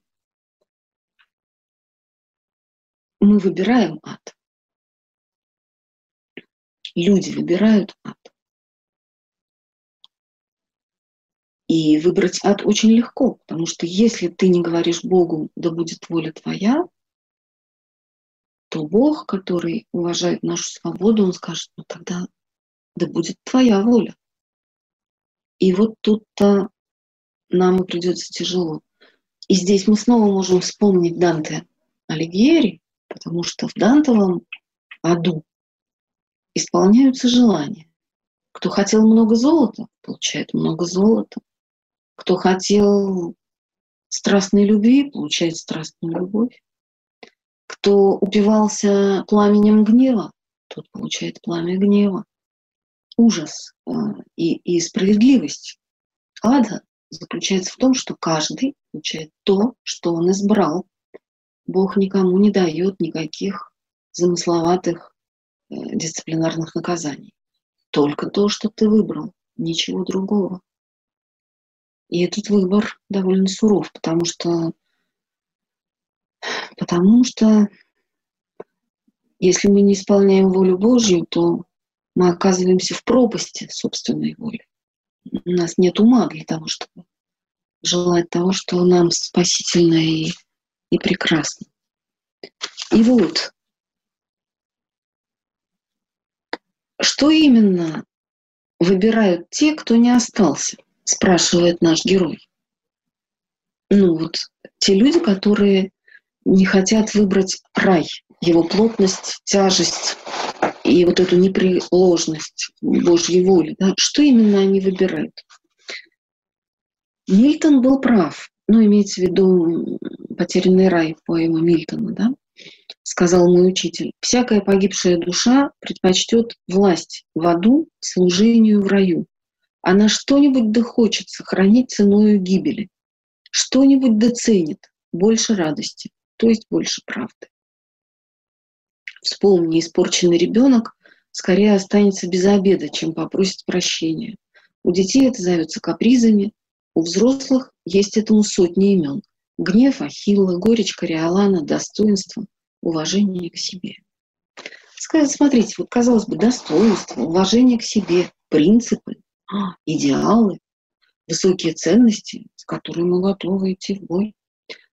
мы выбираем ад. Люди выбирают ад. И выбрать ад очень легко, потому что если ты не говоришь Богу, да будет воля твоя, то Бог, который уважает нашу свободу, он скажет, ну тогда да будет твоя воля. И вот тут-то нам и придется тяжело. И здесь мы снова можем вспомнить Данте Алигьери, потому что в Дантовом аду исполняются желания. Кто хотел много золота, получает много золота. Кто хотел страстной любви, получает страстную любовь. Кто упивался пламенем гнева, тот получает пламя гнева. Ужас э, и, и справедливость ада заключается в том, что каждый получает то, что он избрал. Бог никому не дает никаких замысловатых э, дисциплинарных наказаний. Только то, что ты выбрал, ничего другого. И этот выбор довольно суров, потому что, потому что если мы не исполняем волю Божью, то мы оказываемся в пропасти собственной воли. У нас нет ума для того, чтобы желать того, что нам спасительно и, и прекрасно. И вот, что именно выбирают те, кто не остался, спрашивает наш герой. Ну вот, те люди, которые не хотят выбрать рай, его плотность, тяжесть и вот эту непреложность Божьей воли. Да? Что именно они выбирают? Мильтон был прав, ну, имеется в виду «Потерянный рай» поэма Мильтона, да? Сказал мой учитель, «Всякая погибшая душа предпочтет власть в аду служению в раю. Она что-нибудь да сохранить ценою гибели, что-нибудь доценит, больше радости, то есть больше правды. Вспомни, испорченный ребенок скорее останется без обеда, чем попросит прощения. У детей это зовется капризами, у взрослых есть этому сотни имен. Гнев Ахилла, горечь Кориолана, достоинство, уважение к себе. Смотрите, вот казалось бы, достоинство, уважение к себе, принципы, а, идеалы, высокие ценности, с которыми мы готовы идти в бой.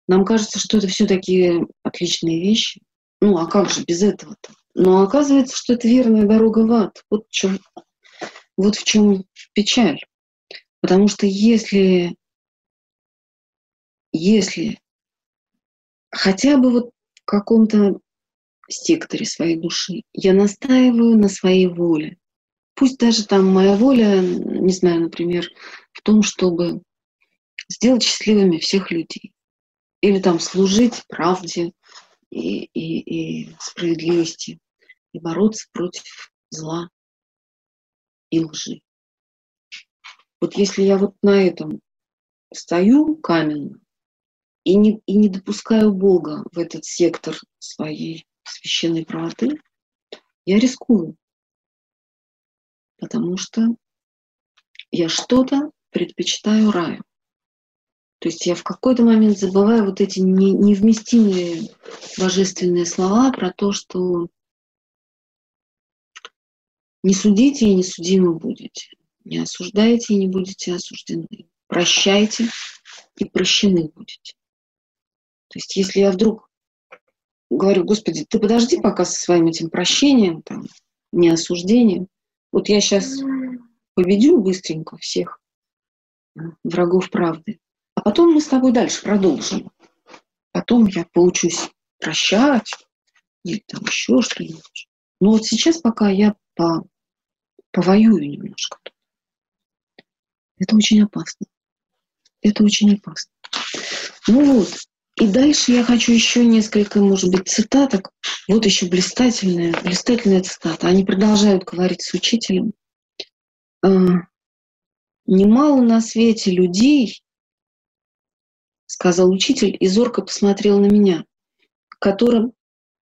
Нам кажется, что это все такие отличные вещи. Ну, а как же без этого-то? Но оказывается, что это верная дорога в ад. Вот в чем, вот в чем печаль. Потому что если, если хотя бы вот в каком-то секторе своей души я настаиваю на своей воле, пусть даже там моя воля, не знаю, например, в том, чтобы сделать счастливыми всех людей, или там служить правде и, и, и справедливости, и бороться против зла и лжи. Вот если я вот на этом стою каменно и не, и не допускаю Бога в этот сектор своей священной правоты, я рискую. Потому что я что-то предпочитаю раю. То есть я в какой-то момент забываю вот эти невместимые божественные слова про то, что не судите и не судимы будете. Не осуждайте и не будете осуждены. Прощайте и прощены будете. То есть если я вдруг говорю, Господи, ты подожди пока со своим этим прощением, там, не осуждением. Вот я сейчас победю быстренько всех врагов правды, потом мы с тобой дальше продолжим. Потом я поучусь прощать или там еще что-нибудь. Но вот сейчас пока я по, повоюю немножко. Это очень опасно. Это очень опасно. Ну вот. И дальше я хочу еще несколько, может быть, цитаток. Вот еще блистательная, блистательная цитата. Они продолжают говорить с учителем. «А, «Немало на свете людей, — сказал учитель и зорко посмотрел на меня, — которым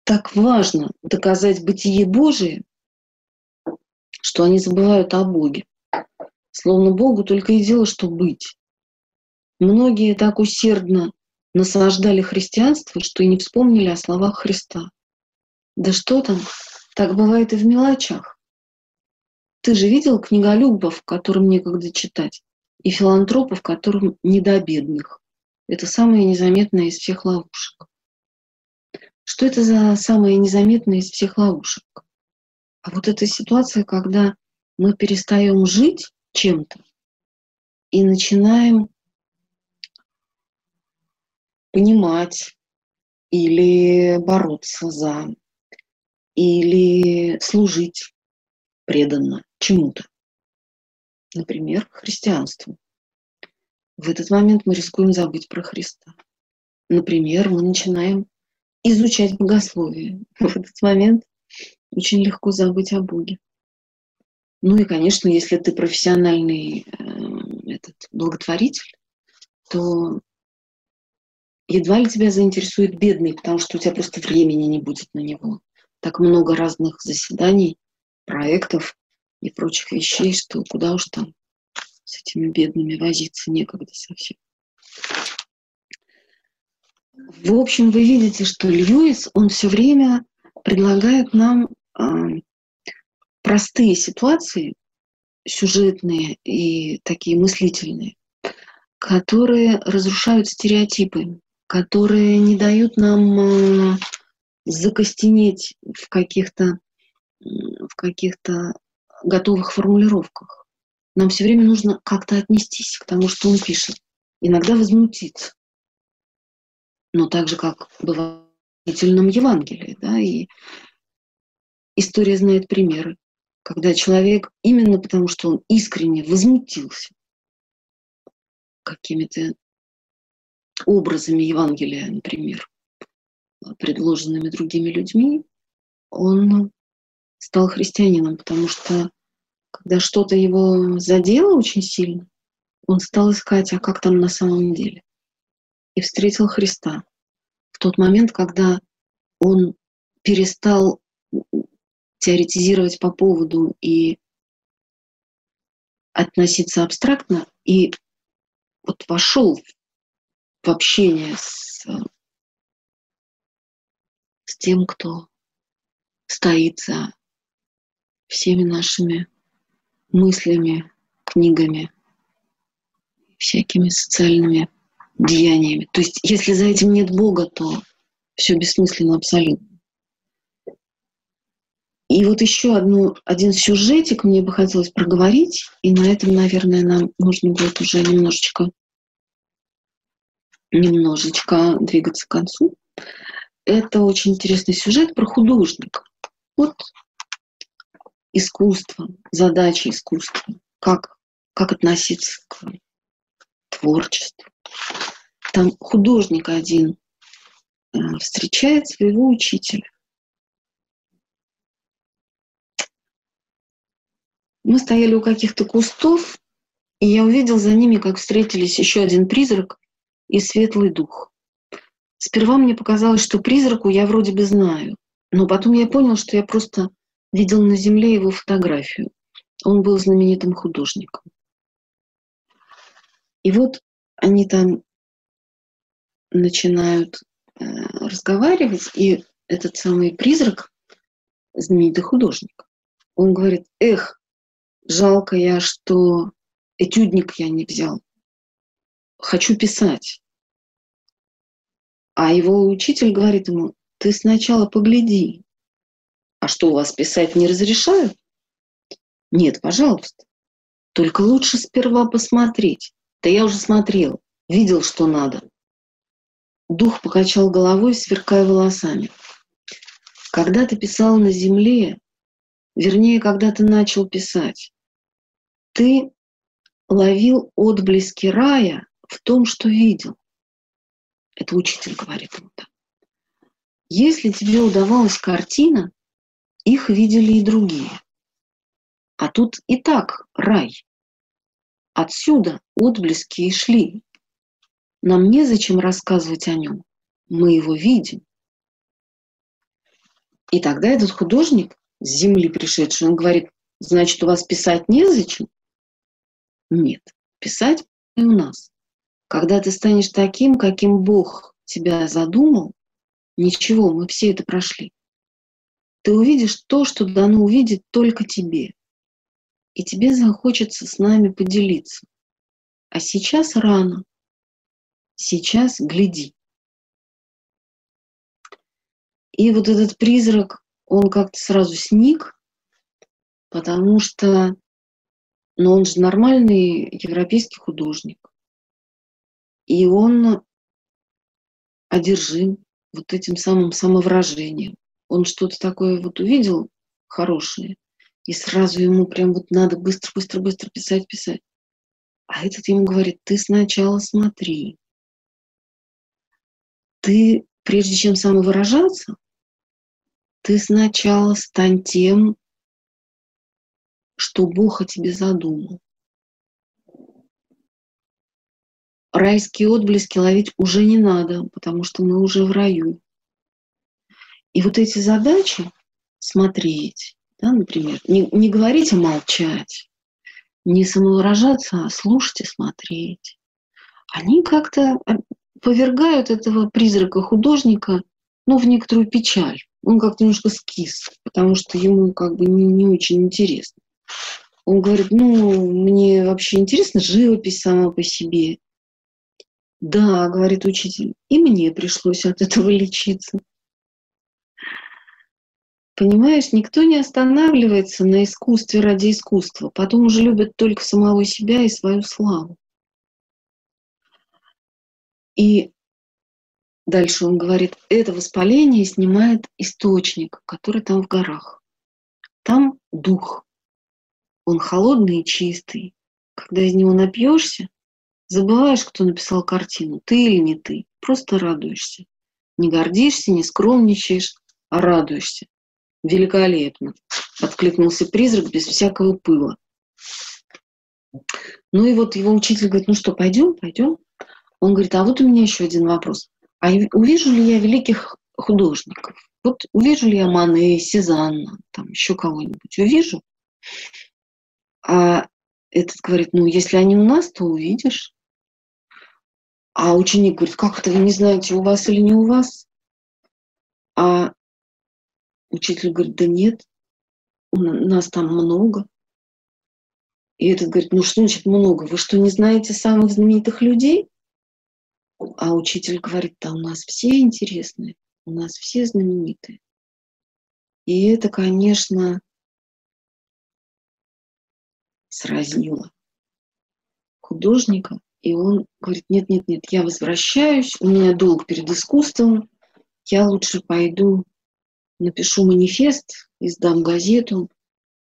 так важно доказать бытие Божие, что они забывают о Боге. Словно Богу только и дело, что быть. Многие так усердно наслаждали христианство, что и не вспомнили о словах Христа. Да что там, так бывает и в мелочах. Ты же видел книголюбов, которым некогда читать, и филантропов, которым не до бедных. Это самое незаметное из всех ловушек. Что это за самое незаметное из всех ловушек? А вот эта ситуация, когда мы перестаем жить чем-то и начинаем понимать или бороться за, или служить преданно чему-то. Например, христианству. В этот момент мы рискуем забыть про Христа. Например, мы начинаем изучать богословие. В этот момент очень легко забыть о Боге. Ну и, конечно, если ты профессиональный э, этот, благотворитель, то едва ли тебя заинтересует бедный, потому что у тебя просто времени не будет на него. Так много разных заседаний, проектов и прочих вещей, что куда уж там с этими бедными возиться некогда совсем. В общем, вы видите, что Льюис, он все время предлагает нам э, простые ситуации, сюжетные и такие мыслительные, которые разрушают стереотипы, которые не дают нам э, закостенеть в каких-то в каких-то готовых формулировках. Нам все время нужно как-то отнестись к тому, что он пишет. Иногда возмутиться. Но так же, как бывает в Евангелии. Да, и история знает примеры, когда человек именно потому, что он искренне возмутился какими-то образами Евангелия, например, предложенными другими людьми, он стал христианином, потому что когда что-то его задело очень сильно, он стал искать, а как там на самом деле. И встретил Христа в тот момент, когда он перестал теоретизировать по поводу и относиться абстрактно, и вот вошел в общение с, с тем, кто стоит за всеми нашими мыслями, книгами, всякими социальными деяниями. То есть, если за этим нет Бога, то все бессмысленно абсолютно. И вот еще одну, один сюжетик мне бы хотелось проговорить, и на этом, наверное, нам нужно будет уже немножечко, немножечко двигаться к концу. Это очень интересный сюжет про художника. Вот искусство, задача искусства, как, как относиться к творчеству. Там художник один э, встречает своего учителя. Мы стояли у каких-то кустов, и я увидел за ними, как встретились еще один призрак и светлый дух. Сперва мне показалось, что призраку я вроде бы знаю, но потом я понял, что я просто видел на земле его фотографию. Он был знаменитым художником. И вот они там начинают э, разговаривать, и этот самый призрак, знаменитый художник, он говорит, эх, Жалко я, что этюдник я не взял. Хочу писать. А его учитель говорит ему, ты сначала погляди. Что, у вас писать не разрешают? Нет, пожалуйста. Только лучше сперва посмотреть. Да я уже смотрел, видел, что надо. Дух покачал головой, сверкая волосами. Когда ты писал на земле, вернее, когда ты начал писать, ты ловил отблески рая в том, что видел. Это учитель говорит ему так. Если тебе удавалась картина, их видели и другие. А тут и так рай. Отсюда отблески и шли. Нам незачем рассказывать о нем. Мы его видим. И тогда этот художник с земли пришедший, он говорит, значит, у вас писать незачем? Нет. Писать и у нас. Когда ты станешь таким, каким Бог тебя задумал, ничего, мы все это прошли. Ты увидишь то, что дано увидеть только тебе. И тебе захочется с нами поделиться. А сейчас рано. Сейчас гляди. И вот этот призрак, он как-то сразу сник, потому что но он же нормальный европейский художник. И он одержим вот этим самым самовыражением. Он что-то такое вот увидел хорошее, и сразу ему прям вот надо быстро-быстро-быстро писать, писать. А этот ему говорит, ты сначала смотри. Ты, прежде чем самовыражаться, ты сначала стань тем, что Бог о тебе задумал. Райские отблески ловить уже не надо, потому что мы уже в раю. И вот эти задачи смотреть, да, например, не, не говорить, а молчать, не самовыражаться, а слушать и смотреть, они как-то э, повергают этого призрака художника ну, в некоторую печаль. Он как-то немножко скис, потому что ему как бы не, не очень интересно. Он говорит, ну, мне вообще интересна живопись сама по себе. Да, говорит учитель, и мне пришлось от этого лечиться. Понимаешь, никто не останавливается на искусстве ради искусства. Потом уже любят только самого себя и свою славу. И дальше он говорит, это воспаление снимает источник, который там в горах. Там дух. Он холодный и чистый. Когда из него напьешься, забываешь, кто написал картину, ты или не ты. Просто радуешься. Не гордишься, не скромничаешь, а радуешься. Великолепно, откликнулся призрак без всякого пыла. Ну и вот его учитель говорит, ну что, пойдем, пойдем. Он говорит, а вот у меня еще один вопрос. А увижу ли я великих художников? Вот увижу ли я Мане, Сезанна, там еще кого-нибудь увижу? А этот говорит, ну, если они у нас, то увидишь. А ученик говорит, как это вы не знаете, у вас или не у вас? А Учитель говорит, да нет, нас там много. И этот говорит, ну что значит много? Вы что, не знаете самых знаменитых людей? А учитель говорит, да у нас все интересные, у нас все знаменитые. И это, конечно, сразило художника. И он говорит, нет, нет, нет, я возвращаюсь, у меня долг перед искусством, я лучше пойду напишу манифест, издам газету,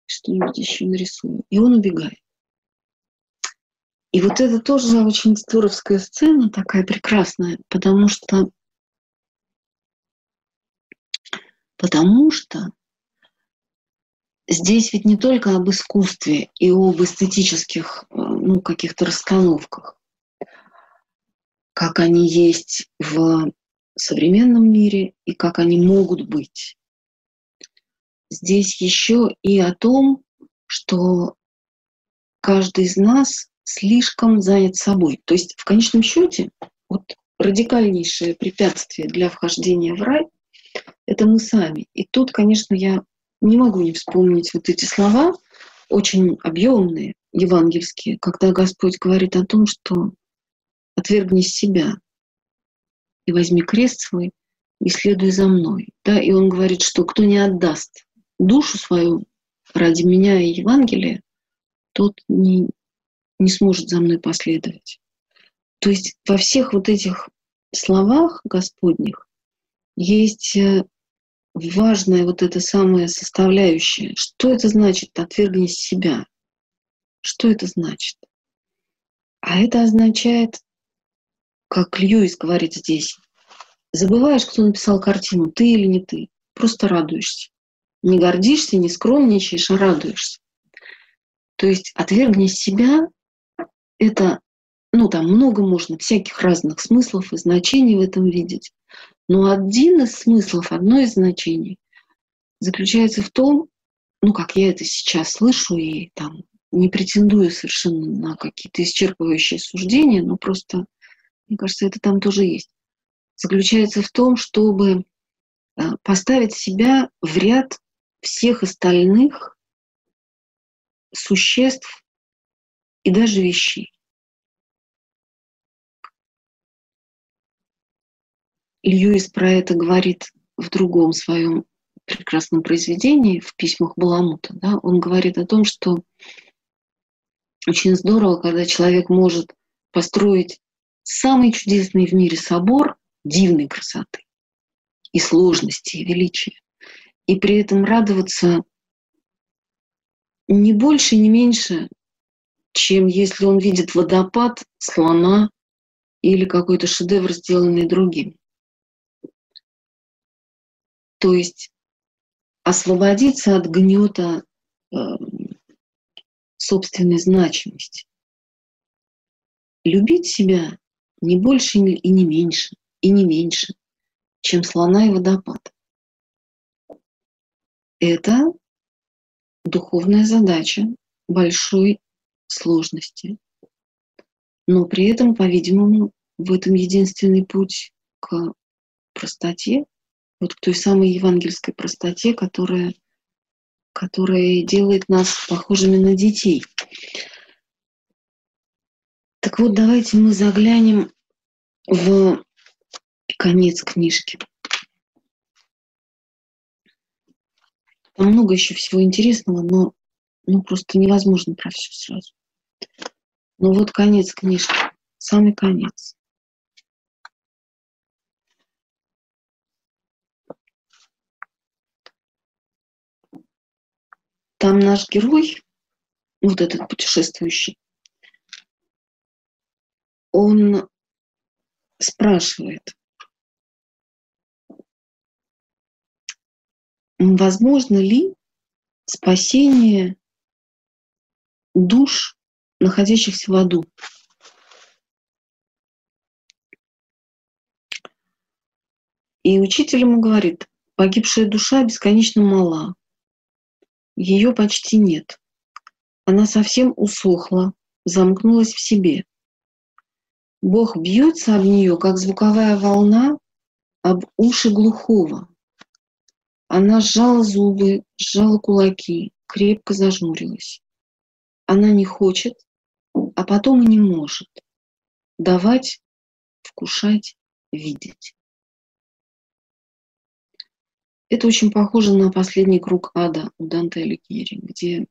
что-нибудь еще нарисую. И он убегает. И вот это тоже очень здоровская сцена, такая прекрасная, потому что потому что здесь ведь не только об искусстве и об эстетических ну, каких-то расстановках, как они есть в современном мире и как они могут быть. Здесь еще и о том, что каждый из нас слишком занят собой. То есть в конечном счете вот радикальнейшее препятствие для вхождения в рай — это мы сами. И тут, конечно, я не могу не вспомнить вот эти слова, очень объемные, евангельские, когда Господь говорит о том, что отвергни себя, и возьми крест свой, и следуй за мной. Да? И он говорит, что кто не отдаст душу свою ради меня и Евангелия, тот не, не сможет за мной последовать. То есть во всех вот этих словах Господних есть э, важная вот эта самая составляющая. Что это значит «отвергни себя»? Что это значит? А это означает как Льюис говорит здесь, забываешь, кто написал картину, ты или не ты. Просто радуешься. Не гордишься, не скромничаешь, а радуешься. То есть отвергни себя — это, ну там много можно всяких разных смыслов и значений в этом видеть. Но один из смыслов, одно из значений заключается в том, ну как я это сейчас слышу и там не претендую совершенно на какие-то исчерпывающие суждения, но просто мне кажется, это там тоже есть, заключается в том, чтобы э, поставить себя в ряд всех остальных существ и даже вещей. Льюис про это говорит в другом своем прекрасном произведении, в письмах Баламута. Да? Он говорит о том, что очень здорово, когда человек может построить самый чудесный в мире собор дивной красоты, и сложности, и величия. И при этом радоваться не больше, не меньше, чем если он видит водопад, слона или какой-то шедевр, сделанный другим. То есть освободиться от гнета э, собственной значимости. Любить себя не больше и не меньше, и не меньше, чем слона и водопад. Это духовная задача большой сложности. Но при этом, по-видимому, в этом единственный путь к простоте, вот к той самой евангельской простоте, которая, которая делает нас похожими на детей. Так вот, давайте мы заглянем в конец книжки. Там много еще всего интересного, но ну, просто невозможно про все сразу. Ну вот конец книжки, самый конец. Там наш герой, вот этот путешествующий, он спрашивает, возможно ли спасение душ, находящихся в аду. И учитель ему говорит, погибшая душа бесконечно мала, ее почти нет. Она совсем усохла, замкнулась в себе. Бог бьется об нее, как звуковая волна об уши глухого. Она сжала зубы, сжала кулаки, крепко зажмурилась. Она не хочет, а потом и не может давать, вкушать, видеть. Это очень похоже на последний круг ада у Данте Алигьери, где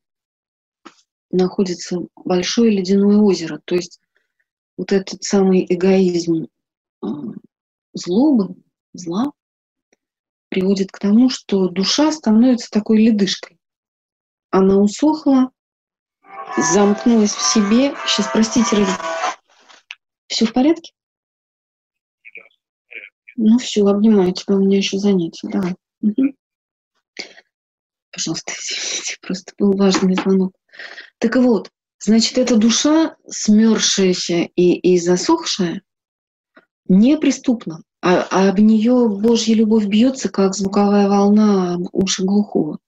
находится большое ледяное озеро. То есть вот этот самый эгоизм а, злобы, зла, приводит к тому, что душа становится такой ледышкой. Она усохла, замкнулась в себе. Сейчас, простите, Ради. Все в порядке? Ну все, обнимаю тебя, у меня еще занятие. Давай. Угу. Пожалуйста, извините, просто был важный звонок. Так вот, значит, эта душа, смерзшаяся и, и засохшая, неприступна, а, а об нее Божья любовь бьется, как звуковая волна уши глухого.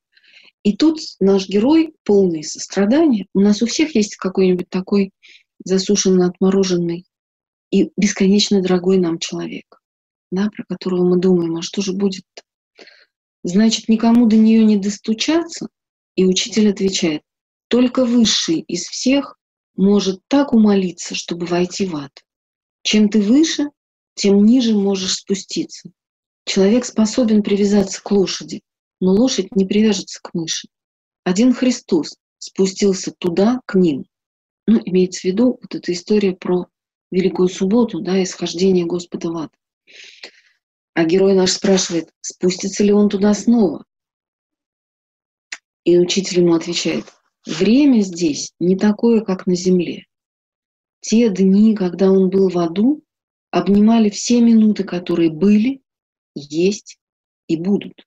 И тут наш герой полный сострадания. У нас у всех есть какой-нибудь такой засушенный, отмороженный и бесконечно дорогой нам человек, да, про которого мы думаем, а что же будет? -то? Значит, никому до нее не достучаться. И учитель отвечает, только высший из всех может так умолиться, чтобы войти в ад. Чем ты выше, тем ниже можешь спуститься. Человек способен привязаться к лошади, но лошадь не привяжется к мыши. Один Христос спустился туда, к ним. Ну, имеется в виду вот эта история про Великую Субботу, да, исхождение Господа в ад. А герой наш спрашивает, спустится ли он туда снова. И учитель ему отвечает, время здесь не такое, как на земле. Те дни, когда он был в аду, обнимали все минуты, которые были, есть и будут.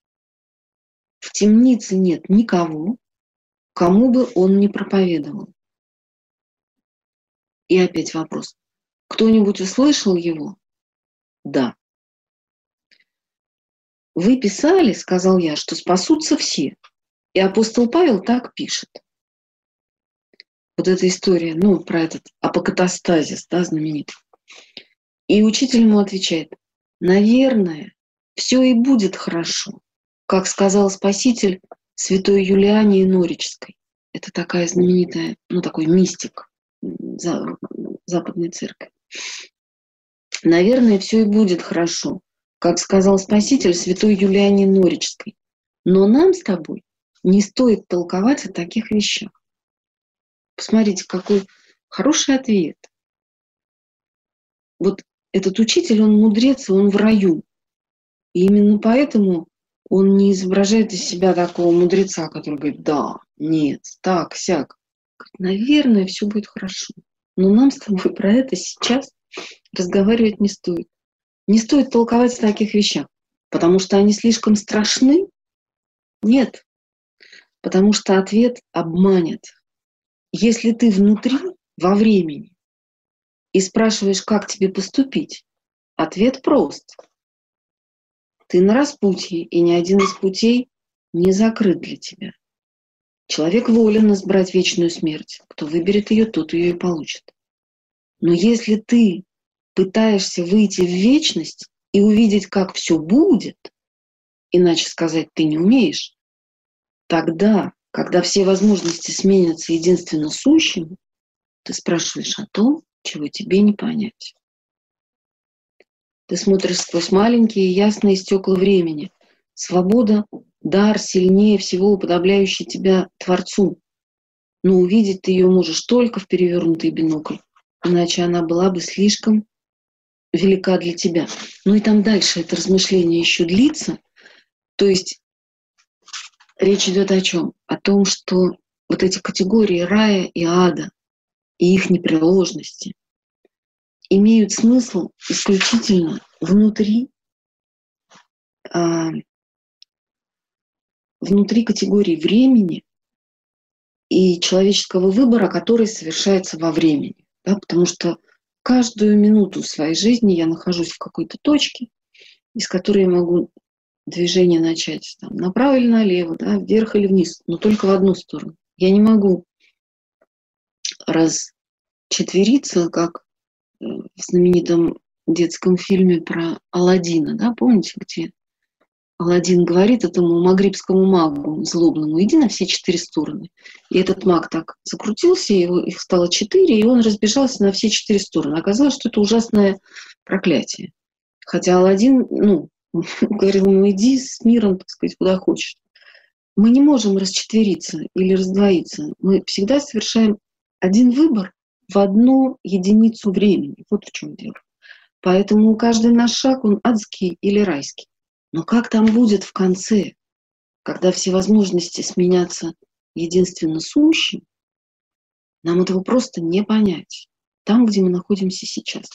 В темнице нет никого, кому бы он не проповедовал. И опять вопрос. Кто-нибудь услышал его? Да. Вы писали, сказал я, что спасутся все. И апостол Павел так пишет. Вот эта история, ну, про этот апокатастазис, да, знаменитый. И учитель ему отвечает, наверное, все и будет хорошо как сказал Спаситель святой Юлиане Норической. Это такая знаменитая, ну такой мистик Западной Церкви. Наверное, все и будет хорошо, как сказал Спаситель святой Юлиане Норической. Но нам с тобой не стоит толковать о таких вещах. Посмотрите, какой хороший ответ. Вот этот учитель, он мудрец, он в раю. И именно поэтому он не изображает из себя такого мудреца, который говорит, да, нет, так, сяк. Наверное, все будет хорошо. Но нам с тобой про это сейчас разговаривать не стоит. Не стоит толковать о таких вещах, потому что они слишком страшны. Нет, потому что ответ обманет. Если ты внутри, во времени, и спрашиваешь, как тебе поступить, ответ прост. Ты на распутье, и ни один из путей не закрыт для тебя. Человек волен избрать вечную смерть. Кто выберет ее, тот ее и получит. Но если ты пытаешься выйти в вечность и увидеть, как все будет, иначе сказать ты не умеешь, тогда, когда все возможности сменятся единственно сущим, ты спрашиваешь о том, чего тебе не понять. Ты смотришь сквозь маленькие ясные стекла времени. Свобода — дар сильнее всего уподобляющий тебя Творцу. Но увидеть ты ее можешь только в перевернутый бинокль, иначе она была бы слишком велика для тебя. Ну и там дальше это размышление еще длится. То есть речь идет о чем? О том, что вот эти категории рая и ада и их непреложности имеют смысл исключительно внутри, а, внутри категории времени и человеческого выбора, который совершается во времени. Да, потому что каждую минуту своей жизни я нахожусь в какой-то точке, из которой я могу движение начать там, направо или налево, да, вверх или вниз, но только в одну сторону. Я не могу расчетвериться, как в знаменитом детском фильме про Алладина, да, помните, где Алладин говорит этому магрибскому магу злобному, иди на все четыре стороны. И этот маг так закрутился, его, их стало четыре, и он разбежался на все четыре стороны. Оказалось, что это ужасное проклятие. Хотя Алладин, ну, говорил ему, иди с миром, так сказать, куда хочешь. Мы не можем расчетвериться или раздвоиться. Мы всегда совершаем один выбор, в одну единицу времени. Вот в чем дело. Поэтому каждый наш шаг, он адский или райский. Но как там будет в конце, когда все возможности сменятся единственно сущим, нам этого просто не понять. Там, где мы находимся сейчас.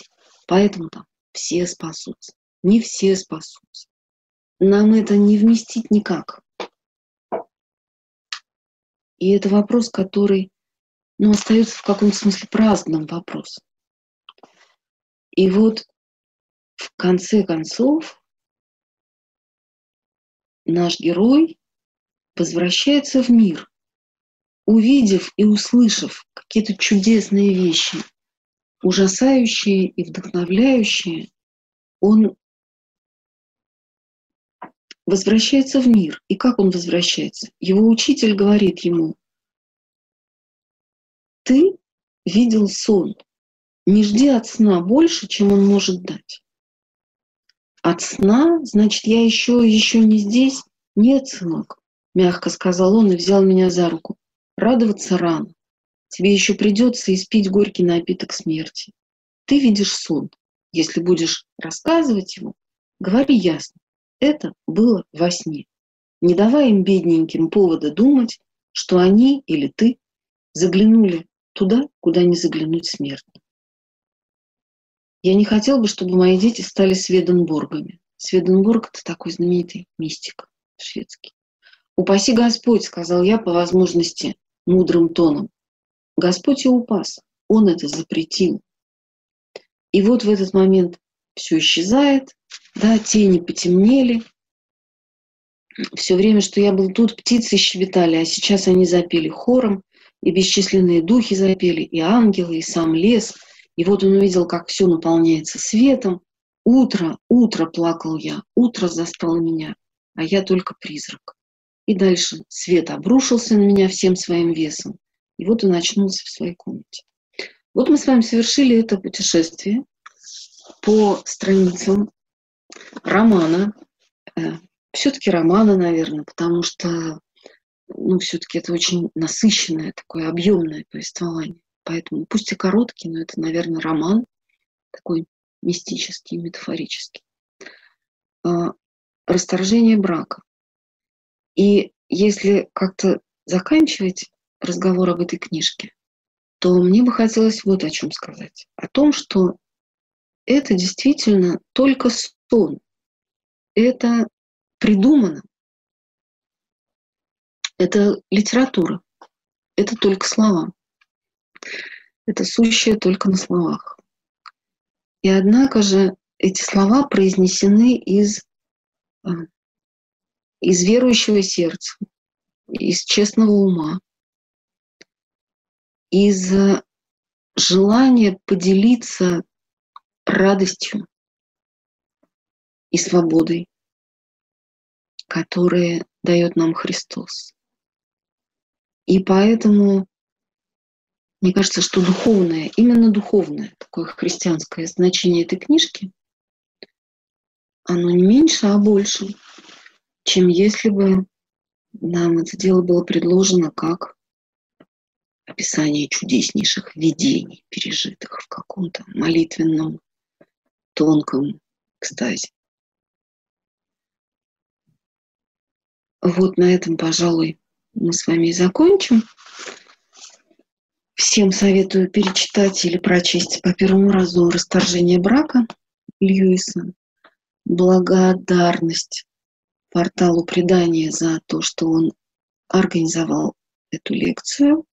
Поэтому там все спасутся. Не все спасутся. Нам это не вместить никак. И это вопрос, который но остается в каком-то смысле праздным вопрос. И вот в конце концов наш герой возвращается в мир, увидев и услышав какие-то чудесные вещи, ужасающие и вдохновляющие, он возвращается в мир. И как он возвращается? Его учитель говорит ему, ты видел сон. Не жди от сна больше, чем он может дать. От сна, значит, я еще, еще не здесь? Нет, сынок, мягко сказал он и взял меня за руку. Радоваться рано. Тебе еще придется испить горький напиток смерти. Ты видишь сон. Если будешь рассказывать его, говори ясно. Это было во сне. Не давай им, бедненьким, повода думать, что они или ты заглянули туда, куда не заглянуть смертно. Я не хотел бы, чтобы мои дети стали Сведенборгами. Сведенборг – это такой знаменитый мистик шведский. «Упаси Господь», – сказал я по возможности мудрым тоном. Господь и упас, Он это запретил. И вот в этот момент все исчезает, да, тени потемнели. Все время, что я был тут, птицы щебетали, а сейчас они запели хором и бесчисленные духи запели, и ангелы, и сам лес. И вот он увидел, как все наполняется светом. Утро, утро, плакал я, утро застало меня, а я только призрак. И дальше свет обрушился на меня всем своим весом. И вот он очнулся в своей комнате. Вот мы с вами совершили это путешествие по страницам романа, э, все-таки романа, наверное, потому что ну, все-таки это очень насыщенное, такое объемное повествование. Поэтому пусть и короткий, но это, наверное, роман такой мистический, метафорический. А, расторжение брака. И если как-то заканчивать разговор об этой книжке, то мне бы хотелось вот о чем сказать. О том, что это действительно только сон. Это придумано. Это литература. Это только слова. Это сущее только на словах. И однако же эти слова произнесены из, а, из верующего сердца, из честного ума, из желания поделиться радостью и свободой, которые дает нам Христос. И поэтому мне кажется, что духовное, именно духовное, такое христианское значение этой книжки, оно не меньше, а больше, чем если бы нам это дело было предложено как описание чудеснейших видений, пережитых в каком-то молитвенном, тонком экстазе. Вот на этом, пожалуй, мы с вами и закончим. Всем советую перечитать или прочесть по первому разу «Расторжение брака» Льюиса. Благодарность порталу предания за то, что он организовал эту лекцию.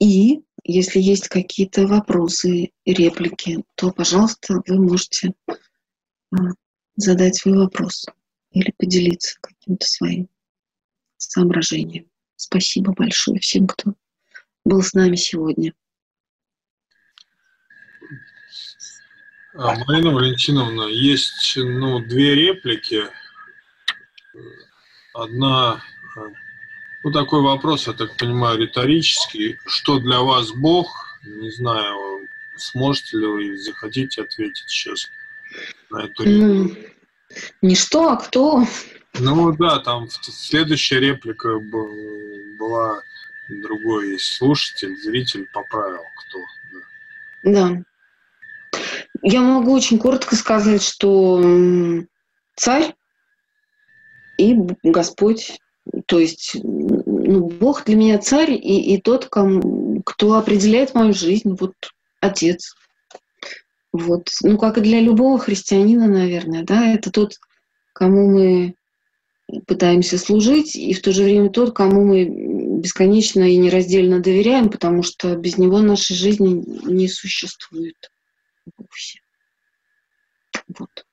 И если есть какие-то вопросы, реплики, то, пожалуйста, вы можете а, задать свой вопрос или поделиться каким-то своим соображением. Спасибо большое всем, кто был с нами сегодня. А, Марина Валентиновна, есть ну, две реплики. Одна, э, ну такой вопрос, я так понимаю, риторический. Что для вас Бог? Не знаю, сможете ли вы, захотите ответить сейчас на эту реплику? Ну, не что, а кто? Ну да, там следующая реплика была другой есть слушатель, зритель поправил, кто. Да. да. Я могу очень коротко сказать, что царь и Господь, то есть ну, Бог для меня царь и, и тот, кому, кто определяет мою жизнь, вот Отец. Вот. Ну, как и для любого христианина, наверное, да, это тот, кому мы пытаемся служить, и в то же время тот, кому мы бесконечно и нераздельно доверяем, потому что без него нашей жизни не существует вовсе. Вот.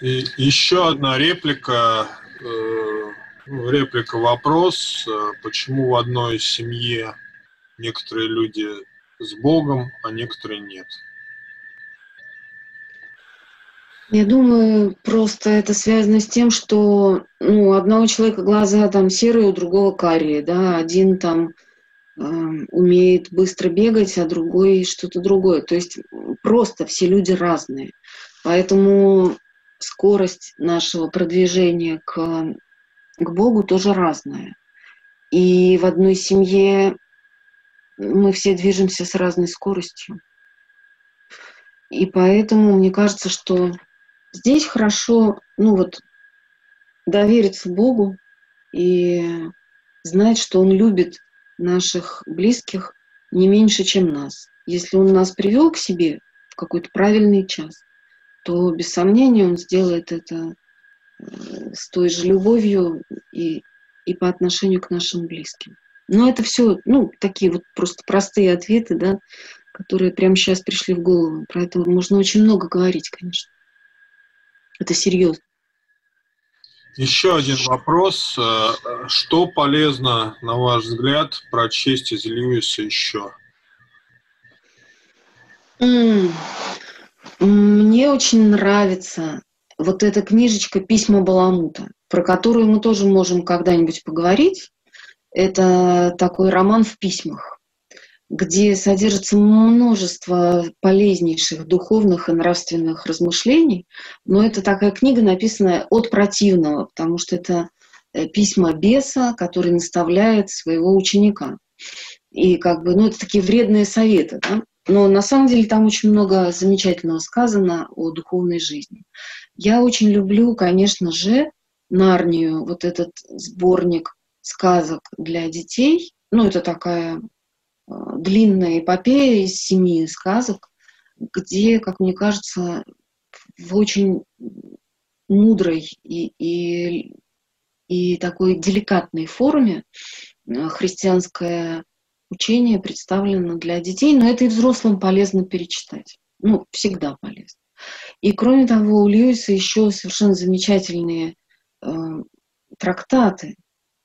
И еще одна реплика, э, ну, реплика вопрос, э, почему в одной семье некоторые люди с Богом, а некоторые нет. Я думаю, просто это связано с тем, что ну, одного человека глаза там серые, у другого карие, да, один там э, умеет быстро бегать, а другой что-то другое. То есть просто все люди разные. Поэтому скорость нашего продвижения к, к Богу тоже разная. И в одной семье мы все движемся с разной скоростью. И поэтому мне кажется, что Здесь хорошо, ну вот, довериться Богу и знать, что Он любит наших близких не меньше, чем нас. Если Он нас привел к себе в какой-то правильный час, то без сомнения Он сделает это э, с той же любовью и, и по отношению к нашим близким. Но это все, ну, такие вот просто простые ответы, да, которые прямо сейчас пришли в голову. Про это можно очень много говорить, конечно. Это серьезно. Еще один вопрос. Э, что полезно, на ваш взгляд, прочесть из Льюиса еще? Мне очень нравится вот эта книжечка «Письма Баламута», про которую мы тоже можем когда-нибудь поговорить. Это такой роман в письмах где содержится множество полезнейших духовных и нравственных размышлений. Но это такая книга, написанная от противного, потому что это э, письма беса, который наставляет своего ученика. И как бы, ну, это такие вредные советы, да? Но на самом деле там очень много замечательного сказано о духовной жизни. Я очень люблю, конечно же, Нарнию, вот этот сборник сказок для детей. Ну, это такая длинная эпопея из семи сказок, где, как мне кажется, в очень мудрой и, и, и такой деликатной форме э, христианское учение представлено для детей, но это и взрослым полезно перечитать. Ну, всегда полезно. И кроме того, у Льюиса еще совершенно замечательные э, трактаты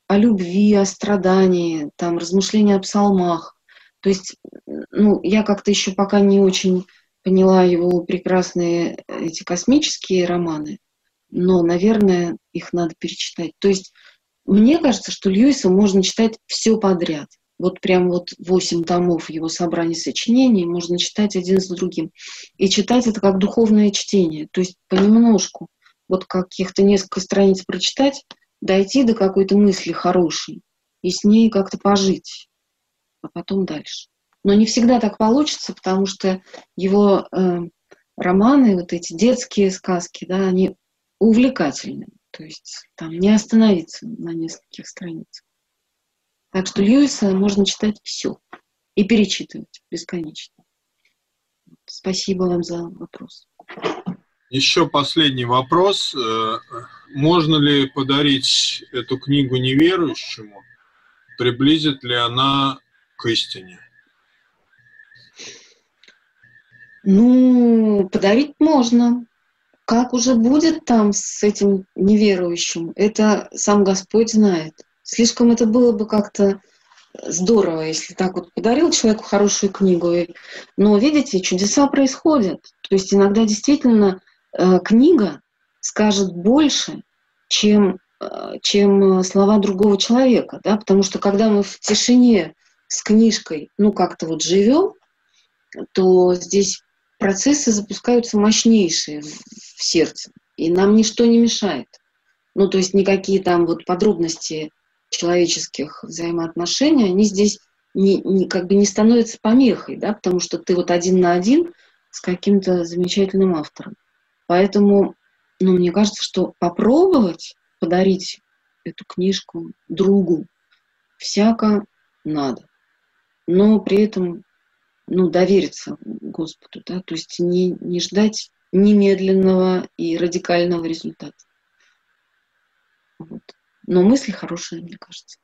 о любви, о страдании, там размышления о псалмах. То есть, ну, я как-то еще пока не очень поняла его прекрасные эти космические романы, но, наверное, их надо перечитать. То есть, мне кажется, что Льюиса можно читать все подряд. Вот прям вот восемь томов его собрания сочинений можно читать один за другим. И читать это как духовное чтение, то есть понемножку. Вот каких-то несколько страниц прочитать, дойти до какой-то мысли хорошей и с ней как-то пожить, а потом дальше. Но не всегда так получится, потому что его э, романы, вот эти детские сказки, да, они увлекательны. То есть там не остановиться на нескольких страницах. Так что Льюиса можно читать все и перечитывать бесконечно. Спасибо вам за вопрос. Еще последний вопрос. Э, можно ли подарить эту книгу неверующему? Приблизит ли она к истине? Ну, подарить можно. Как уже будет там с этим неверующим, это сам Господь знает. Слишком это было бы как-то здорово, если так вот подарил человеку хорошую книгу. Но, видите, чудеса происходят. То есть иногда действительно э, книга скажет больше, чем, э, чем слова другого человека. Да? Потому что когда мы в тишине с книжкой, ну, как-то вот живем, то здесь процессы запускаются мощнейшие в, в сердце, и нам ничто не мешает. Ну, то есть никакие там вот подробности человеческих взаимоотношений, они здесь не, не, как бы не становятся помехой, да, потому что ты вот один на один с каким-то замечательным автором. Поэтому, ну, мне кажется, что попробовать подарить эту книжку другу всяко надо. Но при этом, ну, довериться Господу, да, то есть не, не ждать немедленного и радикального результата. Вот. Но мысли хорошие, мне кажется.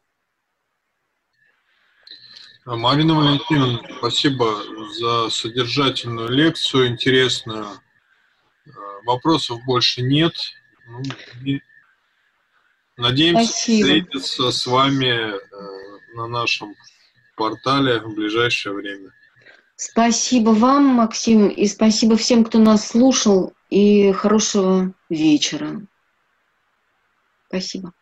А, Марина Валентиновна, спасибо за содержательную лекцию, интересную. А, вопросов больше нет. Ну, надеемся спасибо. встретиться с вами э, на нашем портале в ближайшее время. Спасибо вам, Максим, и спасибо всем, кто нас слушал, и хорошего вечера. Спасибо.